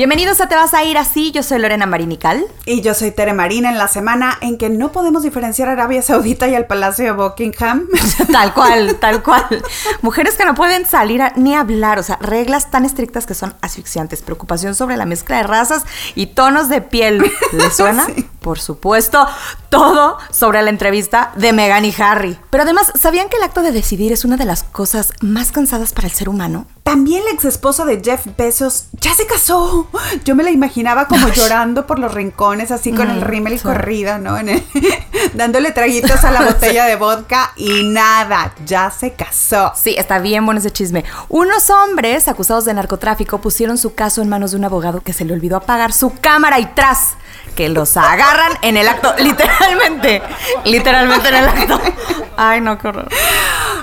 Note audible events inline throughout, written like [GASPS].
Bienvenidos a Te vas a ir así, yo soy Lorena Marinical. Y yo soy Tere Marina en la semana en que no podemos diferenciar a Arabia Saudita y al Palacio de Buckingham. [LAUGHS] tal cual, tal cual. Mujeres que no pueden salir ni hablar, o sea, reglas tan estrictas que son asfixiantes, preocupación sobre la mezcla de razas y tonos de piel. ¿Les suena? [LAUGHS] Por supuesto, todo sobre la entrevista de Meghan y Harry. Pero además, ¿sabían que el acto de decidir es una de las cosas más cansadas para el ser humano? También la ex esposa de Jeff Bezos ya se casó. Yo me la imaginaba como llorando por los rincones, así con el mm, rímel y corrida, ¿no? [LAUGHS] dándole traguitos a la [LAUGHS] botella de vodka y nada, ya se casó. Sí, está bien bueno ese chisme. Unos hombres acusados de narcotráfico pusieron su caso en manos de un abogado que se le olvidó apagar su cámara y tras que los agarran en el acto, literalmente, literalmente en el acto. Ay, no, qué horror.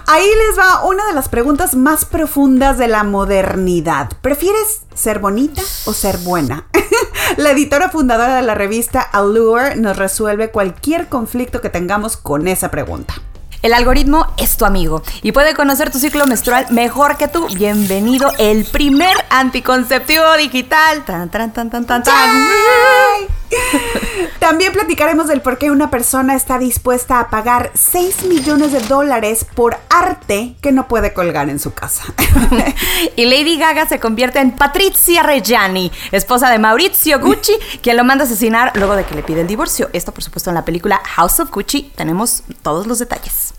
Ahí les va una de las preguntas más profundas de la modernidad. ¿Prefieres ser bonita o ser buena? [LAUGHS] la editora fundadora de la revista Allure nos resuelve cualquier conflicto que tengamos con esa pregunta. El algoritmo es tu amigo y puede conocer tu ciclo menstrual mejor que tú. Bienvenido, el primer anticonceptivo digital. Tan, tan, tan, tan, tan, tan. También platicaremos del por qué una persona está dispuesta a pagar 6 millones de dólares por arte que no puede colgar en su casa. [LAUGHS] y Lady Gaga se convierte en Patrizia Reggiani, esposa de Maurizio Gucci, quien lo manda a asesinar luego de que le pide el divorcio. Esto, por supuesto, en la película House of Gucci. Tenemos todos los detalles.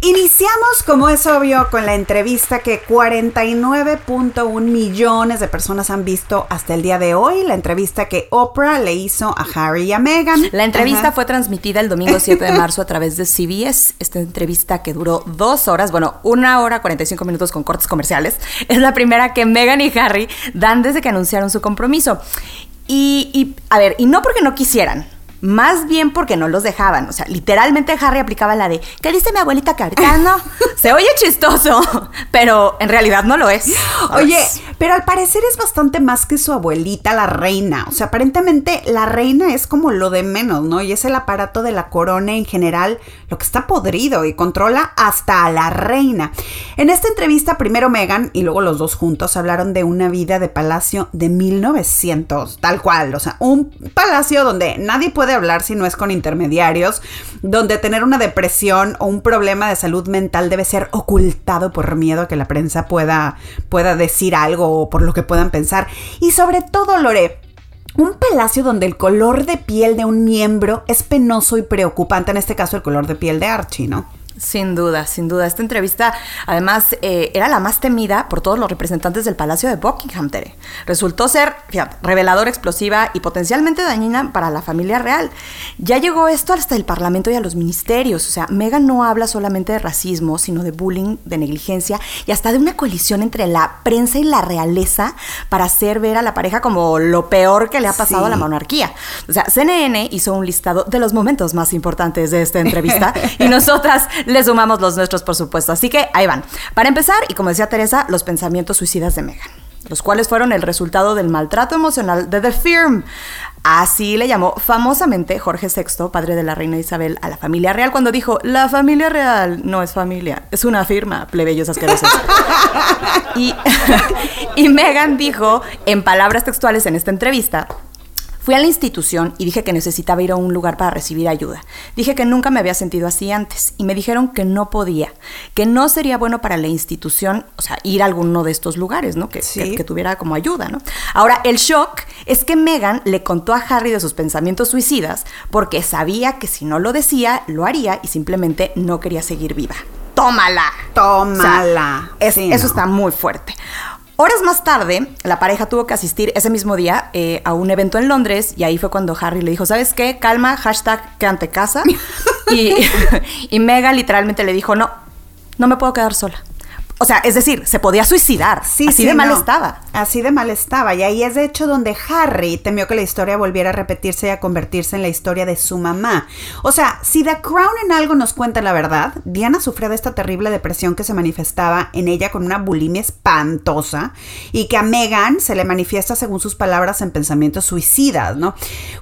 Iniciamos, como es obvio, con la entrevista que 49.1 millones de personas han visto hasta el día de hoy, la entrevista que Oprah le hizo a Harry y a Meghan. La entrevista fue transmitida el domingo 7 de marzo a través de CBS, esta entrevista que duró dos horas, bueno, una hora 45 minutos con cortes comerciales, [LAUGHS] es la primera que Meghan y Harry dan desde que anunciaron su compromiso. Y, y a ver, y no porque no quisieran, más bien porque no los dejaban. O sea, literalmente Harry aplicaba la de, ¿qué dice mi abuelita Cartano? [LAUGHS] Se oye chistoso, pero en realidad no lo es. [GASPS] Oye, pero al parecer es bastante más que su abuelita, la reina. O sea, aparentemente la reina es como lo de menos, ¿no? Y es el aparato de la corona en general lo que está podrido y controla hasta a la reina. En esta entrevista, primero Meghan y luego los dos juntos hablaron de una vida de palacio de 1900, tal cual. O sea, un palacio donde nadie puede hablar si no es con intermediarios, donde tener una depresión o un problema de salud mental debe ser ocultado por miedo a que la prensa pueda, pueda decir algo o por lo que puedan pensar. Y sobre todo, Lore, un palacio donde el color de piel de un miembro es penoso y preocupante, en este caso el color de piel de Archie, ¿no? Sin duda, sin duda. Esta entrevista, además, eh, era la más temida por todos los representantes del Palacio de Buckingham, Tere. Resultó ser, fíjate, reveladora, explosiva y potencialmente dañina para la familia real. Ya llegó esto hasta el Parlamento y a los ministerios. O sea, Meghan no habla solamente de racismo, sino de bullying, de negligencia y hasta de una coalición entre la prensa y la realeza para hacer ver a la pareja como lo peor que le ha pasado a la monarquía. O sea, CNN hizo un listado de los momentos más importantes de esta entrevista [LAUGHS] y nosotras le sumamos los nuestros, por supuesto. Así que ahí van. Para empezar, y como decía Teresa, los pensamientos suicidas de Meghan los cuales fueron el resultado del maltrato emocional de The Firm. Así le llamó famosamente Jorge VI, padre de la reina Isabel, a la familia real cuando dijo, la familia real no es familia, es una firma, plebeyos asquerosos. [LAUGHS] y, [LAUGHS] y Meghan dijo, en palabras textuales en esta entrevista, Fui a la institución y dije que necesitaba ir a un lugar para recibir ayuda. Dije que nunca me había sentido así antes y me dijeron que no podía, que no sería bueno para la institución, o sea, ir a alguno de estos lugares, ¿no? Que, que, tuviera como ayuda, ¿no? Ahora, el shock es que Megan le contó a Harry de sus pensamientos suicidas porque sabía que si no lo decía, lo haría y simplemente no quería seguir viva. ¡Tómala! ¡Tómala! eso está muy fuerte. Horas más tarde, la pareja tuvo que asistir ese mismo día eh, a un evento en Londres y ahí fue cuando Harry le dijo, ¿sabes qué? Calma, hashtag quédate casa. [LAUGHS] y, [LAUGHS] y Megan literalmente le dijo, no, no me puedo quedar sola. O sea, es decir, se podía suicidar. Sí, Así sí, de mal no. estaba. Así de mal estaba. Y ahí es de hecho donde Harry temió que la historia volviera a repetirse y a convertirse en la historia de su mamá. O sea, si The Crown en algo nos cuenta la verdad, Diana sufría de esta terrible depresión que se manifestaba en ella con una bulimia espantosa y que a Meghan se le manifiesta según sus palabras en pensamientos suicidas, ¿no?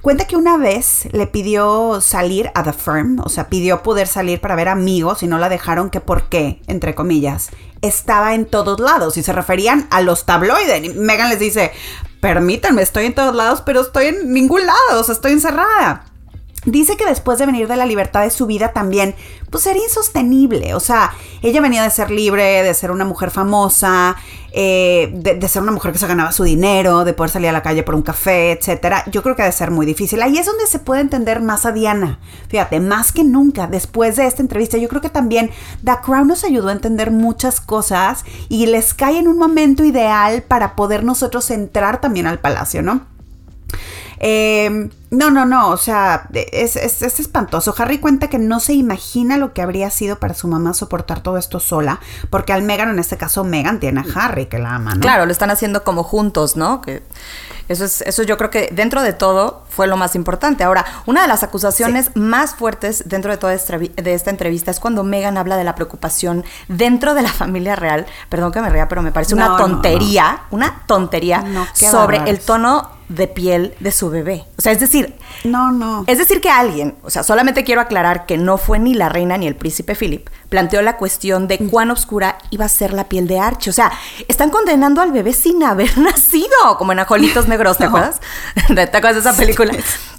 Cuenta que una vez le pidió salir a The Firm, o sea, pidió poder salir para ver amigos y no la dejaron que por qué, entre comillas, estaba en todos lados y se referían a los tabloides. Y Megan les dice, permítanme, estoy en todos lados, pero estoy en ningún lado, o sea, estoy encerrada. Dice que después de venir de la libertad de su vida también, pues era insostenible. O sea, ella venía de ser libre, de ser una mujer famosa, eh, de, ser una mujer que se ganaba su dinero, de poder salir a la calle por un café, etcétera. Yo creo que ha de ser muy difícil. Ahí es donde se puede entender más a Diana. Fíjate, más que nunca, después de esta entrevista, yo creo que también The Crown nos ayudó a entender muchas cosas y les cae en un momento ideal para poder nosotros entrar también al palacio, ¿no? Eh, no, no, no, o sea, es, es, es, espantoso. Harry cuenta que no se imagina lo que habría sido para su mamá soportar todo esto sola, porque al Megan, en este caso, Megan tiene a Harry que la ama, ¿no? Claro, lo están haciendo como juntos, ¿no? Que eso es, eso yo creo que dentro de todo fue lo más importante. Ahora, una de las acusaciones sí. más fuertes dentro de toda esta, de esta entrevista es cuando Megan habla de la preocupación dentro de la familia real. Perdón que me ría, pero me parece no, una tontería, no, no. una tontería sobre el tono de piel de su bebé. O sea, es decir, no, no. Es decir que alguien, o sea, solamente quiero aclarar que no fue ni la reina ni el príncipe Philip, planteó la cuestión de cuán oscura iba a ser la piel de Archie. O sea, están condenando al bebé sin haber [LAUGHS] nacido, como en Ajolitos Negros, ¿te no. acuerdas? [LAUGHS] ¿Te acuerdas de esa película?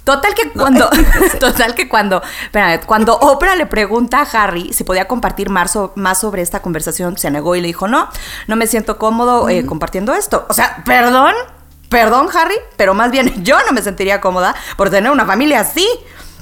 Total que cuando, [LAUGHS] total que cuando, espérame, cuando Oprah le pregunta a Harry si podía compartir más, so, más, sobre esta conversación, se negó y le dijo, no, no me siento cómodo eh, compartiendo esto. O sea, perdón, Perdón, Harry, pero más bien [LAUGHS] yo no me sentiría cómoda por tener una familia así.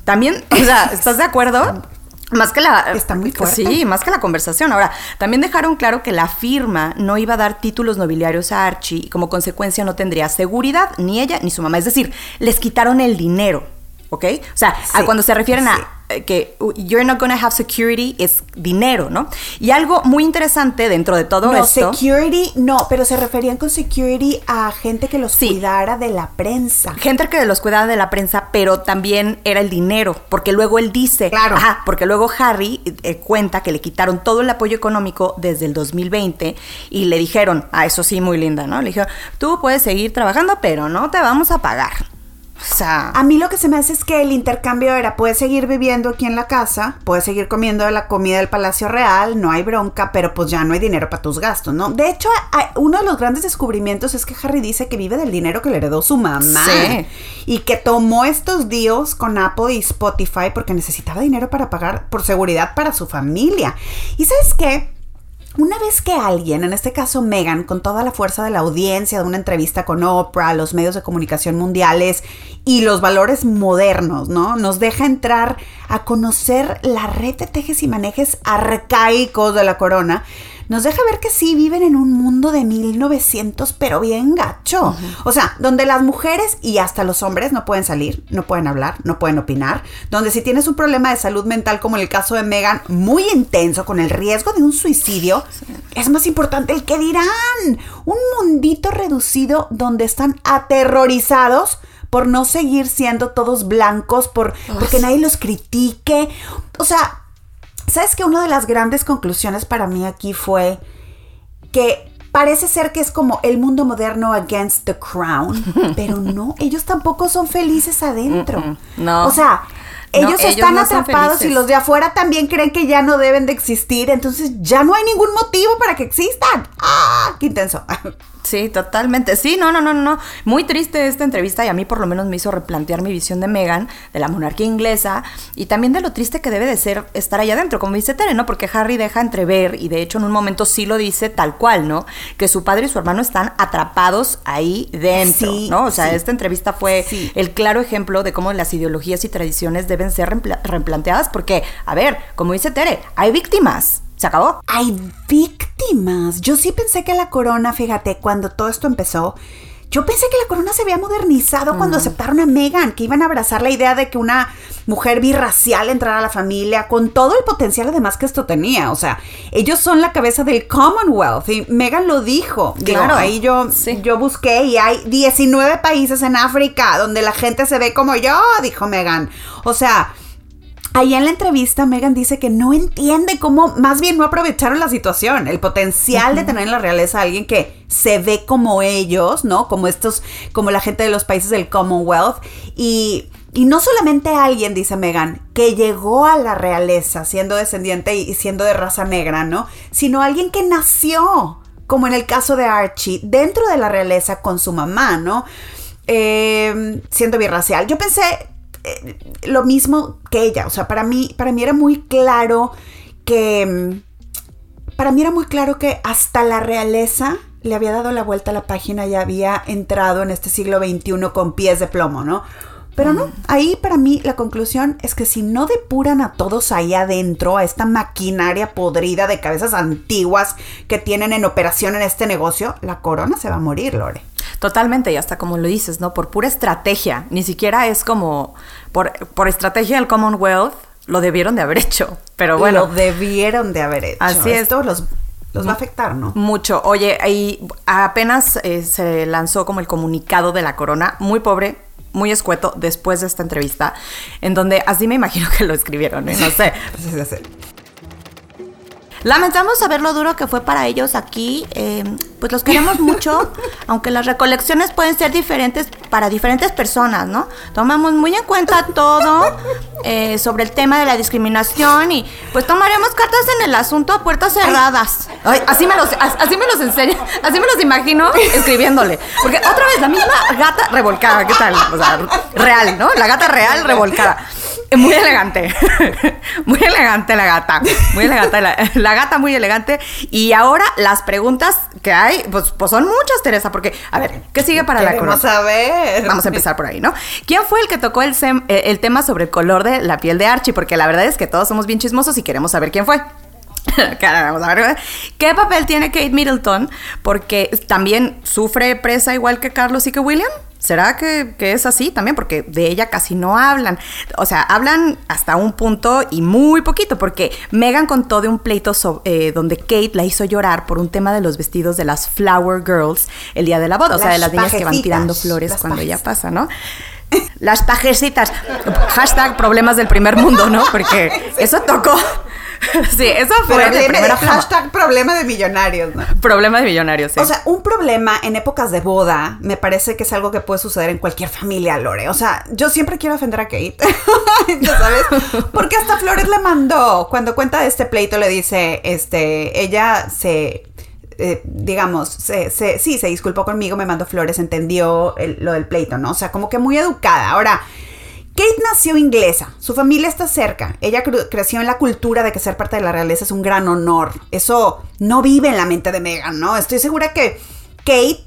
También, o sea, [LAUGHS] ¿estás de acuerdo? Más que la. Está muy fuerte. Sí, más que la conversación. Ahora, también dejaron claro que la firma no iba a dar títulos nobiliarios a Archie y como consecuencia no tendría seguridad, ni ella ni su mamá. Es decir, les quitaron el dinero. ¿Ok? O sea, sí, cuando se refieren sí. a que you're not gonna have security es dinero, ¿no? Y algo muy interesante dentro de todo no, esto. security, no, pero se referían con security a gente que los sí. cuidara de la prensa. Gente que los cuidara de la prensa, pero también era el dinero, porque luego él dice, claro. ajá, porque luego Harry eh, cuenta que le quitaron todo el apoyo económico desde el 2020 y le dijeron, ah, eso sí, muy linda, ¿no? Le dijeron, tú puedes seguir trabajando, pero no te vamos a pagar. O sea, a mí lo que se me hace es que el intercambio era, puedes seguir viviendo aquí en la casa, puedes seguir comiendo de la comida del Palacio Real, no hay bronca, pero pues ya no hay dinero para tus gastos, ¿no? De hecho, uno de los grandes descubrimientos es que Harry dice que vive del dinero que le heredó su mamá. Sí. Y que tomó estos deals con Apple y Spotify porque necesitaba dinero para pagar por seguridad para su familia. ¿Y sabes qué? Una vez que alguien, en este caso Megan, con toda la fuerza de la audiencia, de una entrevista con Oprah, los medios de comunicación mundiales y los valores modernos, ¿no? Nos deja entrar a conocer la red de tejes y manejes arcaicos de la corona, nos deja ver que sí viven en un mundo de 1900, pero bien gacho. Uh -huh. O sea, donde las mujeres y hasta los hombres no pueden salir, no pueden hablar, no pueden opinar. Donde si tienes un problema de salud mental, como en el caso de Megan, muy intenso, con el riesgo de un suicidio, sí. es más importante el que dirán. Un mundito reducido donde están aterrorizados por no seguir siendo todos blancos, por, porque nadie los critique. O sea, ¿Sabes que una de las grandes conclusiones para mí aquí fue que parece ser que es como el mundo moderno against the crown, [LAUGHS] pero no, ellos tampoco son felices adentro. Mm -mm, no. O sea, ellos no, están ellos no atrapados y los de afuera también creen que ya no deben de existir, entonces ya no hay ningún motivo para que existan. ¡Ah! ¡Qué intenso! [LAUGHS] Sí, totalmente. Sí, no, no, no, no. Muy triste esta entrevista y a mí por lo menos me hizo replantear mi visión de Meghan, de la monarquía inglesa y también de lo triste que debe de ser estar allá adentro, como dice Tere, ¿no? Porque Harry deja entrever y de hecho en un momento sí lo dice tal cual, ¿no? Que su padre y su hermano están atrapados ahí dentro, sí, ¿no? O sea, sí. esta entrevista fue Sí. el claro ejemplo de cómo las ideologías y tradiciones deben ser repla- replanteadas porque, a ver, como dice Tere, hay víctimas. Se acabó. Hay víctimas. Yo sí pensé que la corona, fíjate, cuando todo esto empezó, yo pensé que la corona se había modernizado cuando aceptaron a Meghan, que iban a abrazar la idea de que una mujer birracial entrara a la familia, con todo el potencial además que esto tenía. O sea, ellos son la cabeza del Commonwealth y Meghan lo dijo. Claro, ahí yo, yo busqué y hay 19 países en África donde la gente se ve como yo, dijo Meghan. O sea, Ahí en la entrevista, Megan dice que no entiende cómo, más bien no aprovecharon la situación, el potencial de tener en la realeza a alguien que se ve como ellos, ¿no? Como estos, como la gente de los países del Commonwealth. Y, y no solamente alguien, dice Megan, que llegó a la realeza siendo descendiente y siendo de raza negra, ¿no? Sino alguien que nació, como en el caso de Archie, dentro de la realeza con su mamá, ¿no? Eh, siendo birracial. Yo pensé, eh, lo mismo que ella. O sea, para mí, para mí era muy claro que. Mm, para mí era muy claro que hasta la realeza le había dado la vuelta a la página y había entrado en este siglo XXI con pies de plomo, ¿no? Pero no, mm. ahí para mí la conclusión es que si no depuran a todos ahí adentro, a esta maquinaria podrida de cabezas antiguas que tienen en operación en este negocio, la corona se va a morir, Lore. Totalmente, y hasta como lo dices, ¿no? Por pura estrategia, ni siquiera es como por, por estrategia del Commonwealth, lo debieron de haber hecho, pero bueno. Lo debieron de haber hecho. Así es. Esto los, los va a afectar, ¿no? Mucho. Oye, ahí apenas eh, se lanzó como el comunicado de la corona, muy pobre, muy escueto, después de esta entrevista, en donde así me imagino que lo escribieron, ¿eh? no sé. Lamentamos saber lo duro que fue para ellos aquí. Eh, pues los queremos [LAUGHS] mucho, aunque las recolecciones pueden ser diferentes para diferentes personas, ¿no? Tomamos muy en cuenta todo eh, sobre el tema de la discriminación y pues tomaremos cartas en el asunto a puertas cerradas. así me los, así me los enseño, así me los imagino escribiéndole. Porque otra vez la misma gata revolcada, ¿qué tal? O sea, real, ¿no? La gata real revolcada. Muy elegante. [LAUGHS] muy elegante la gata. Muy elegante la, gata, muy elegante. Y ahora las preguntas que hay, pues, pues son muchas, Teresa, porque, a ver, ¿qué sigue para la corona? Vamos a ver. Vamos a empezar por ahí, ¿no? ¿Quién fue el que tocó el, eh, el tema sobre el color de la piel de Archie? Porque la verdad es que todos somos bien chismosos y queremos saber quién fue. [LAUGHS] ver. ¿Qué papel tiene Kate Middleton? Porque también sufre presa igual que Carlos y que William. ¿Será que, es así también? Porque de ella casi no hablan. O sea, hablan hasta un punto y muy poquito, porque Megan contó de un pleito eh, donde Kate la hizo llorar por un tema de los vestidos de las Flower Girls el día de la boda. O sea, de las niñas que van tirando flores cuando ella pasa, ¿no? Las pajecitas. Hashtag problemas del primer mundo, ¿no? Porque eso tocó sí, eso fue primera Hashtag problema de millonarios, ¿no? Problema de millonarios, sí. O sea, un problema en épocas de boda me parece que es algo que puede suceder en cualquier familia, Lore. O sea, yo siempre quiero ofender a Kate, [LAUGHS] ¿ya sabes? Porque hasta Flores le mandó, cuando cuenta de este pleito le dice, este, ella se... Eh, digamos, se, sí, se disculpó conmigo, me mandó flores, entendió lo del pleito, ¿no? O sea, como que muy educada. Ahora, Kate nació inglesa, su familia está cerca, ella creció en la cultura de que ser parte de la realeza es un gran honor. Eso no vive en la mente de Meghan, ¿no? Estoy segura que Kate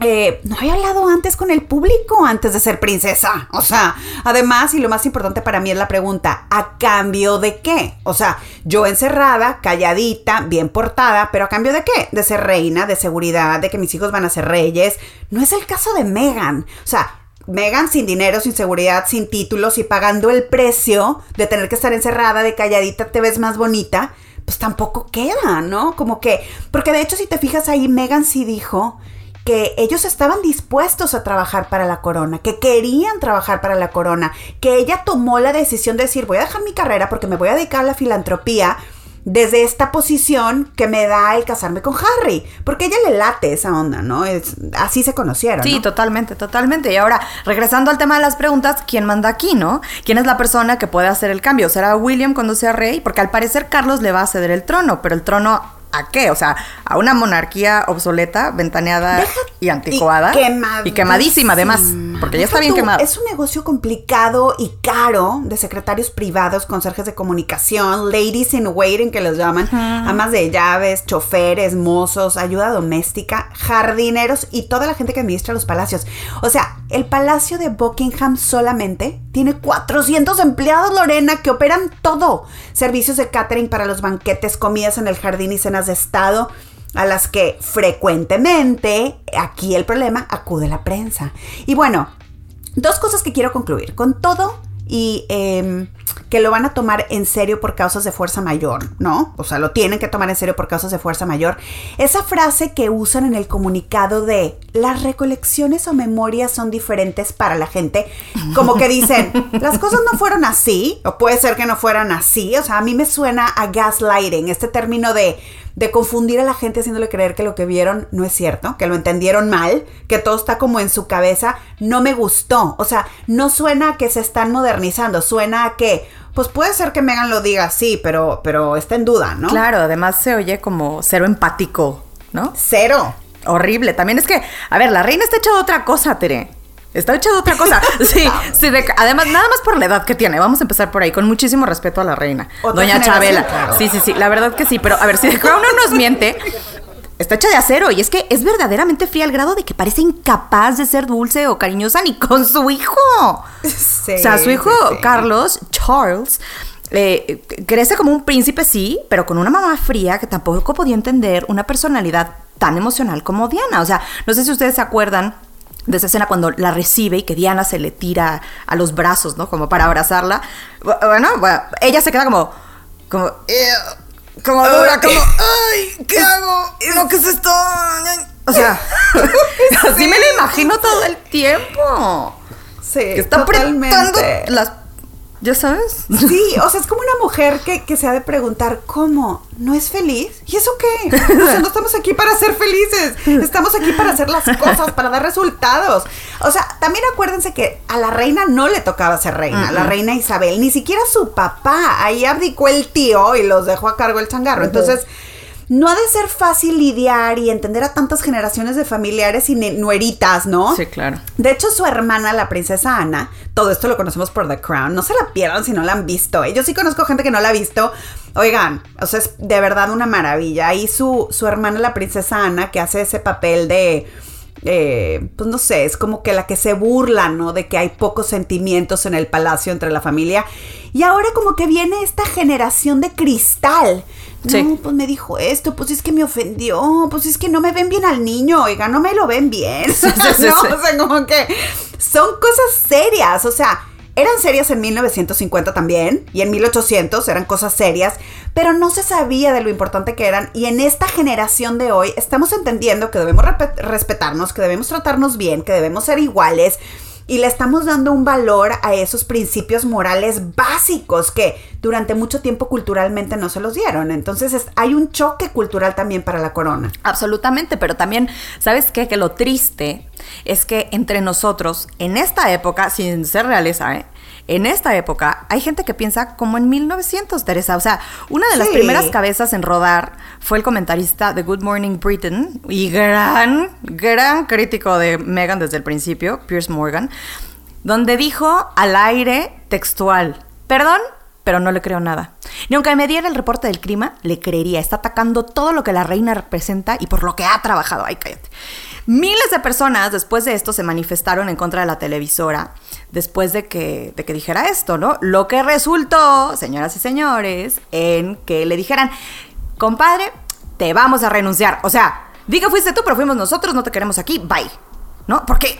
eh, no había hablado antes con el público antes de ser princesa. O sea, además, y lo más importante para mí es la pregunta, ¿a cambio de qué? O sea, yo encerrada, calladita, bien portada, pero ¿a cambio de qué? De ser reina, de seguridad, de que mis hijos van a ser reyes. No es el caso de Meghan. O sea, Megan sin dinero, sin seguridad, sin títulos y pagando el precio de tener que estar encerrada, de calladita, te ves más bonita, pues tampoco queda, ¿no? Como que, porque de hecho si te fijas ahí, Megan sí dijo que ellos estaban dispuestos a trabajar para la corona, que querían trabajar para la corona, que ella tomó la decisión de decir, voy a dejar mi carrera porque me voy a dedicar a la filantropía desde esta posición que me da el casarme con Harry, porque ella le late esa onda, ¿no? Es, así se conocieron. Sí, totalmente, totalmente. Y ahora, regresando al tema de las preguntas, ¿quién manda aquí, no? ¿Quién es la persona que puede hacer el cambio? ¿Será William cuando sea rey? Porque al parecer Carlos le va a ceder el trono, pero el trono ¿A qué? O sea, a una monarquía obsoleta, ventaneada y anticuada. Y, quemadísima, además, porque ya está bien quemada. Es un negocio complicado y caro de secretarios privados, conserjes de comunicación, ladies in waiting que los llaman, amas de llaves, choferes, mozos, ayuda doméstica, jardineros y toda la gente que administra los palacios. O sea, el palacio de Buckingham solamente tiene 400 empleados, Lorena, que operan todo. Servicios de catering para los banquetes, comidas en el jardín y cenas de estado. a las que frecuentemente, aquí el problema, acude la prensa. Y bueno, dos cosas que quiero concluir. Con todo y em, que lo van a tomar en serio por causas de fuerza mayor, ¿no? O sea, lo tienen que tomar en serio por causas de fuerza mayor. Esa frase que usan en el comunicado de las recolecciones o memorias son diferentes para la gente, como que dicen, [LAUGHS] las cosas no fueron así, o puede ser que no fueran así, o sea, a mí me suena a gaslighting, este término de de confundir a la gente haciéndole creer que lo que vieron no es cierto, que lo entendieron mal, que todo está como en su cabeza, no me gustó. O sea, no suena a que se están modernizando, suena a que, pues puede ser que Megan lo diga así, pero, pero está en duda, ¿no? Claro, además se oye como cero empático, ¿no? Cero. Horrible. También es que, a ver, la reina está hecha de otra cosa, Tere. Está hecha de otra cosa. [LAUGHS] Sí, sí además, nada más por la edad que tiene. Vamos a empezar por ahí, con muchísimo respeto a la reina. Doña Chabela. Sí, sí, sí, la verdad que sí. Pero a ver, si The Crown no nos miente, está hecha de acero. Y es que es verdaderamente fría al grado de que parece incapaz de ser dulce o cariñosa ni con su hijo. Sí, o sea, su hijo Carlos, Charles, eh, crece como un príncipe, sí, pero con una mamá fría que tampoco podía entender una personalidad tan emocional como Diana. O sea, no sé si ustedes se acuerdan de esa escena cuando la recibe y que Diana se le tira a los brazos, ¿no? Como para abrazarla. Bueno, ella se queda como, como, como dura, como, ay, ¿qué hago? ¿Lo que es esto? O sea, [LAUGHS] [LAUGHS] así me lo imagino todo el tiempo. Sí, que está totalmente. las ¿Ya sabes? Sí, o sea, es como una mujer que, se ha de preguntar, ¿cómo? ¿No es feliz? ¿Y eso qué? O sea, no estamos aquí para ser felices, estamos aquí para hacer las cosas, para dar resultados. O sea, también acuérdense que a la reina no le tocaba ser reina, la reina Isabel, ni siquiera su papá, ahí abdicó el tío y los dejó a cargo el changarro. Entonces no ha de ser fácil lidiar y entender a tantas generaciones de familiares y nueritas, ¿no? Sí, claro. De hecho, su hermana, la princesa Ana, todo esto lo conocemos por The Crown, no se la pierdan si no la han visto. ¿eh? Yo sí conozco gente que no la ha visto. Oigan, o sea, es de verdad una maravilla. Y su, su hermana, la princesa Ana, que hace ese papel de... Eh, pues no sé, es como que la que se burla, ¿no? De que hay pocos sentimientos en el palacio entre la familia. Y ahora como que viene esta generación de cristal. No, pues me dijo esto, pues es que me ofendió, pues es que no me ven bien al niño, oiga, no me lo ven bien. [LAUGHS] no, o sea, como que son cosas serias, o sea, eran serias en 1950 también, y en 1800 eran cosas serias, pero no se sabía de lo importante que eran, y en esta generación de hoy estamos entendiendo que debemos respetarnos, que debemos tratarnos bien, que debemos ser iguales, y le estamos dando un valor a esos principios morales básicos que durante mucho tiempo culturalmente no se los dieron. Entonces hay un choque cultural también para la corona. Absolutamente, pero también, ¿sabes qué? Que lo triste es que entre nosotros, en esta época, sin ser realeza, ¿eh? En esta época hay gente que piensa como en 1900, Teresa. O sea, una de las primeras cabezas en rodar fue el comentarista de Good Morning Britain y gran, gran crítico de Meghan desde el principio, Pierce Morgan, donde dijo al aire textual, perdón, pero no le creo nada. Ni aunque me diera el reporte del clima, le creería. Está atacando todo lo que la reina representa y por lo que ha trabajado. Ay, cállate. Miles de personas después de esto se manifestaron en contra de la televisora después de que, de que dijera esto, ¿no? Lo que resultó, señoras y señores, en que le dijeran, compadre, te vamos a renunciar. O sea, di fuiste tú, pero fuimos nosotros, no te queremos aquí, bye. ¿No? Porque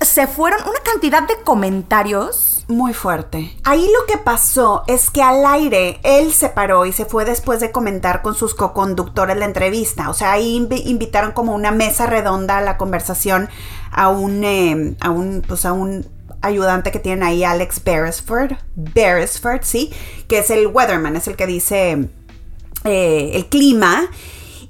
se fueron una cantidad de comentarios muy fuerte. Ahí lo que pasó es que al aire él se paró y se fue después de comentar con sus co-conductores la entrevista. O sea, ahí invitaron como una mesa redonda a la conversación a un, eh, a un, pues a un ayudante que tienen ahí, Alex Beresford. Beresford, sí, que es el weatherman, es el que dice eh, el clima.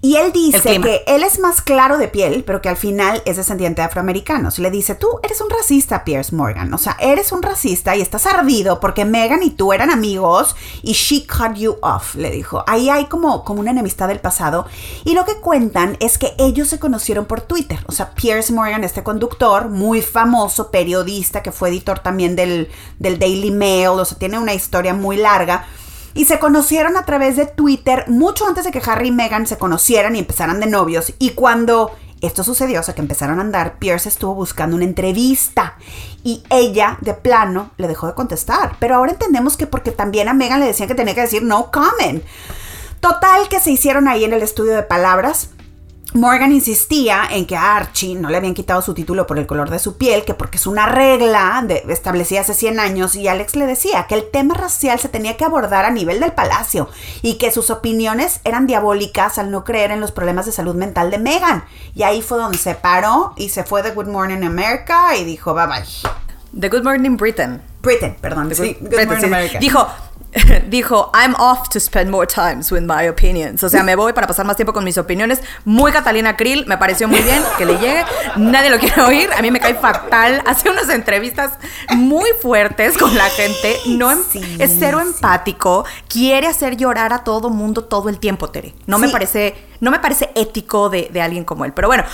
Y él dice que él es más claro de piel, pero que al final es descendiente de afroamericanos. Le dice, tú eres un racista, Pierce Morgan. O sea, eres un racista y estás ardido porque Megan y tú eran amigos y she cut you off, le dijo. Ahí hay como, como una enemistad del pasado. Y lo que cuentan es que ellos se conocieron por Twitter. O sea, Pierce Morgan, este conductor, muy famoso, periodista, que fue editor también del, del Daily Mail. O sea, tiene una historia muy larga y se conocieron a través de Twitter mucho antes de que Harry y Meghan se conocieran y empezaran de novios. Y cuando esto sucedió, o sea, que empezaron a andar, Pierce estuvo buscando una entrevista y ella, de plano, le dejó de contestar. Pero ahora entendemos que porque también a Meghan le decían que tenía que decir no comment. Total, que se hicieron ahí en el estudio de palabras Morgan insistía en que a Archie no le habían quitado su título por el color de su piel, que porque es una regla establecida hace 100 años, y Alex le decía que el tema racial se tenía que abordar a nivel del palacio y que sus opiniones eran diabólicas al no creer en los problemas de salud mental de Meghan. Y ahí fue donde se paró y se fue de Good Morning America y dijo bye bye. The Good Morning Britain. Britain, perdón. sí, Good, Morning America. Dijo, [LAUGHS] dijo, I'm off to spend more times with my opinions. O sea, me voy para pasar más tiempo con mis opiniones. Muy Catalina Krill, me pareció muy bien que le llegue. Nadie lo quiere oír, a mí me cae fatal. Hace unas entrevistas muy fuertes con la gente. No em, es cero empático. Quiere hacer llorar a todo mundo todo el tiempo, Tere. No me parece, no me parece ético de, de alguien como él. Pero bueno,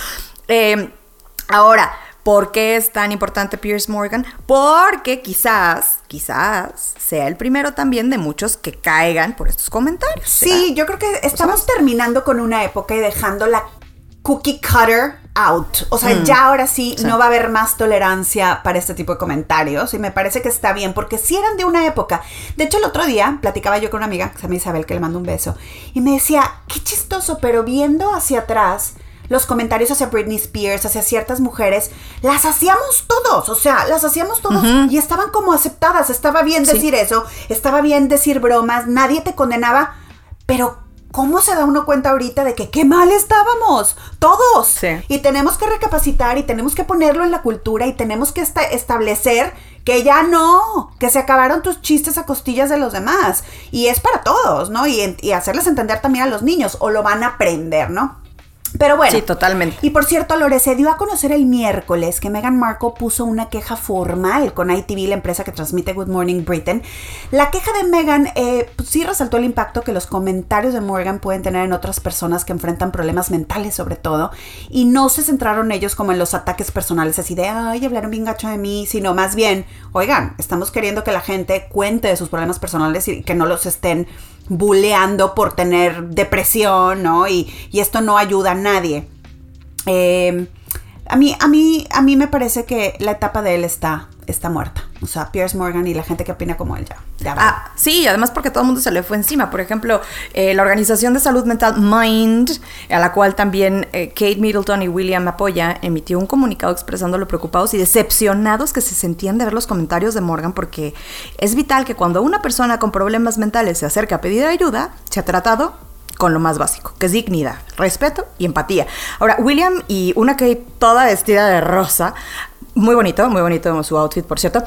eh, ahora ¿Por qué es tan importante Pierce Morgan? Porque quizás, quizás sea el primero también de muchos que caigan por estos comentarios. Sí, yo creo que estamos terminando con una época y dejando la cookie cutter out. O sea, mm. ya ahora sí, no va a haber más tolerancia para este tipo de comentarios. Y me parece que está bien, porque si eran de una época. De hecho, el otro día platicaba yo con una amiga, que se llama Isabel, que le mando un beso. Y me decía, qué chistoso, pero viendo hacia atrás los comentarios hacia Britney Spears, hacia ciertas mujeres, las hacíamos todos, o sea, las hacíamos todos y estaban como aceptadas, estaba bien decir eso, estaba bien decir bromas, nadie te condenaba, pero ¿cómo se da uno cuenta ahorita de que qué mal estábamos? Todos. Y tenemos que recapacitar y tenemos que ponerlo en la cultura y tenemos que establecer que ya no, que se acabaron tus chistes a costillas de los demás. Y es para todos, ¿no? Y, y hacerles entender también a los niños, o lo van a aprender, ¿no? Pero bueno. Sí, totalmente. Y por cierto, Lore, se dio a conocer el miércoles que Meghan Markle puso una queja formal con ITV, la empresa que transmite Good Morning Britain. La queja de Meghan eh, pues sí resaltó el impacto que los comentarios de Morgan pueden tener en otras personas que enfrentan problemas mentales, sobre todo. Y no se centraron ellos como en los ataques personales, así de, ay, hablaron bien gacho de mí, sino más bien, oigan, estamos queriendo que la gente cuente de sus problemas personales y que no los estén buleando por tener depresión, ¿no? Y, esto no ayuda a nadie. Eh, a, mí, a, mí, a mí me parece que la etapa de él está está muerta. O sea, Piers Morgan y la gente que opina como él ya. ah, sí, además porque todo el mundo se le fue encima. Por ejemplo, eh, la Organización de Salud Mental Mind, a la cual también eh, Kate Middleton y William apoya, emitió un comunicado expresando lo preocupados y decepcionados que se sentían de ver los comentarios de Morgan porque es vital que cuando una persona con problemas mentales se acerca a pedir ayuda, se ha tratado con lo más básico, que es dignidad, respeto y empatía. Ahora, William y una Kate toda vestida de rosa muy bonito, muy bonito su outfit, por cierto.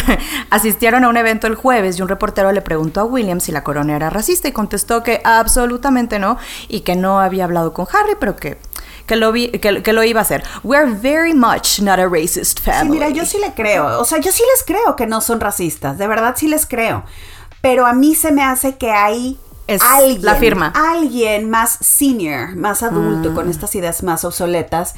[LAUGHS] Asistieron a un evento el jueves y un reportero le preguntó a William si la corona era racista y contestó que absolutamente no y que no había hablado con Harry, pero que que lo, que, lo iba a hacer. We're very much not a racist family. mira, yo sí le creo. O sea, yo sí les creo que no son racistas. De verdad sí les creo. Pero a mí se me hace que hay alguien, la firma. Alguien más senior, más adulto, con mm. estas ideas más obsoletas,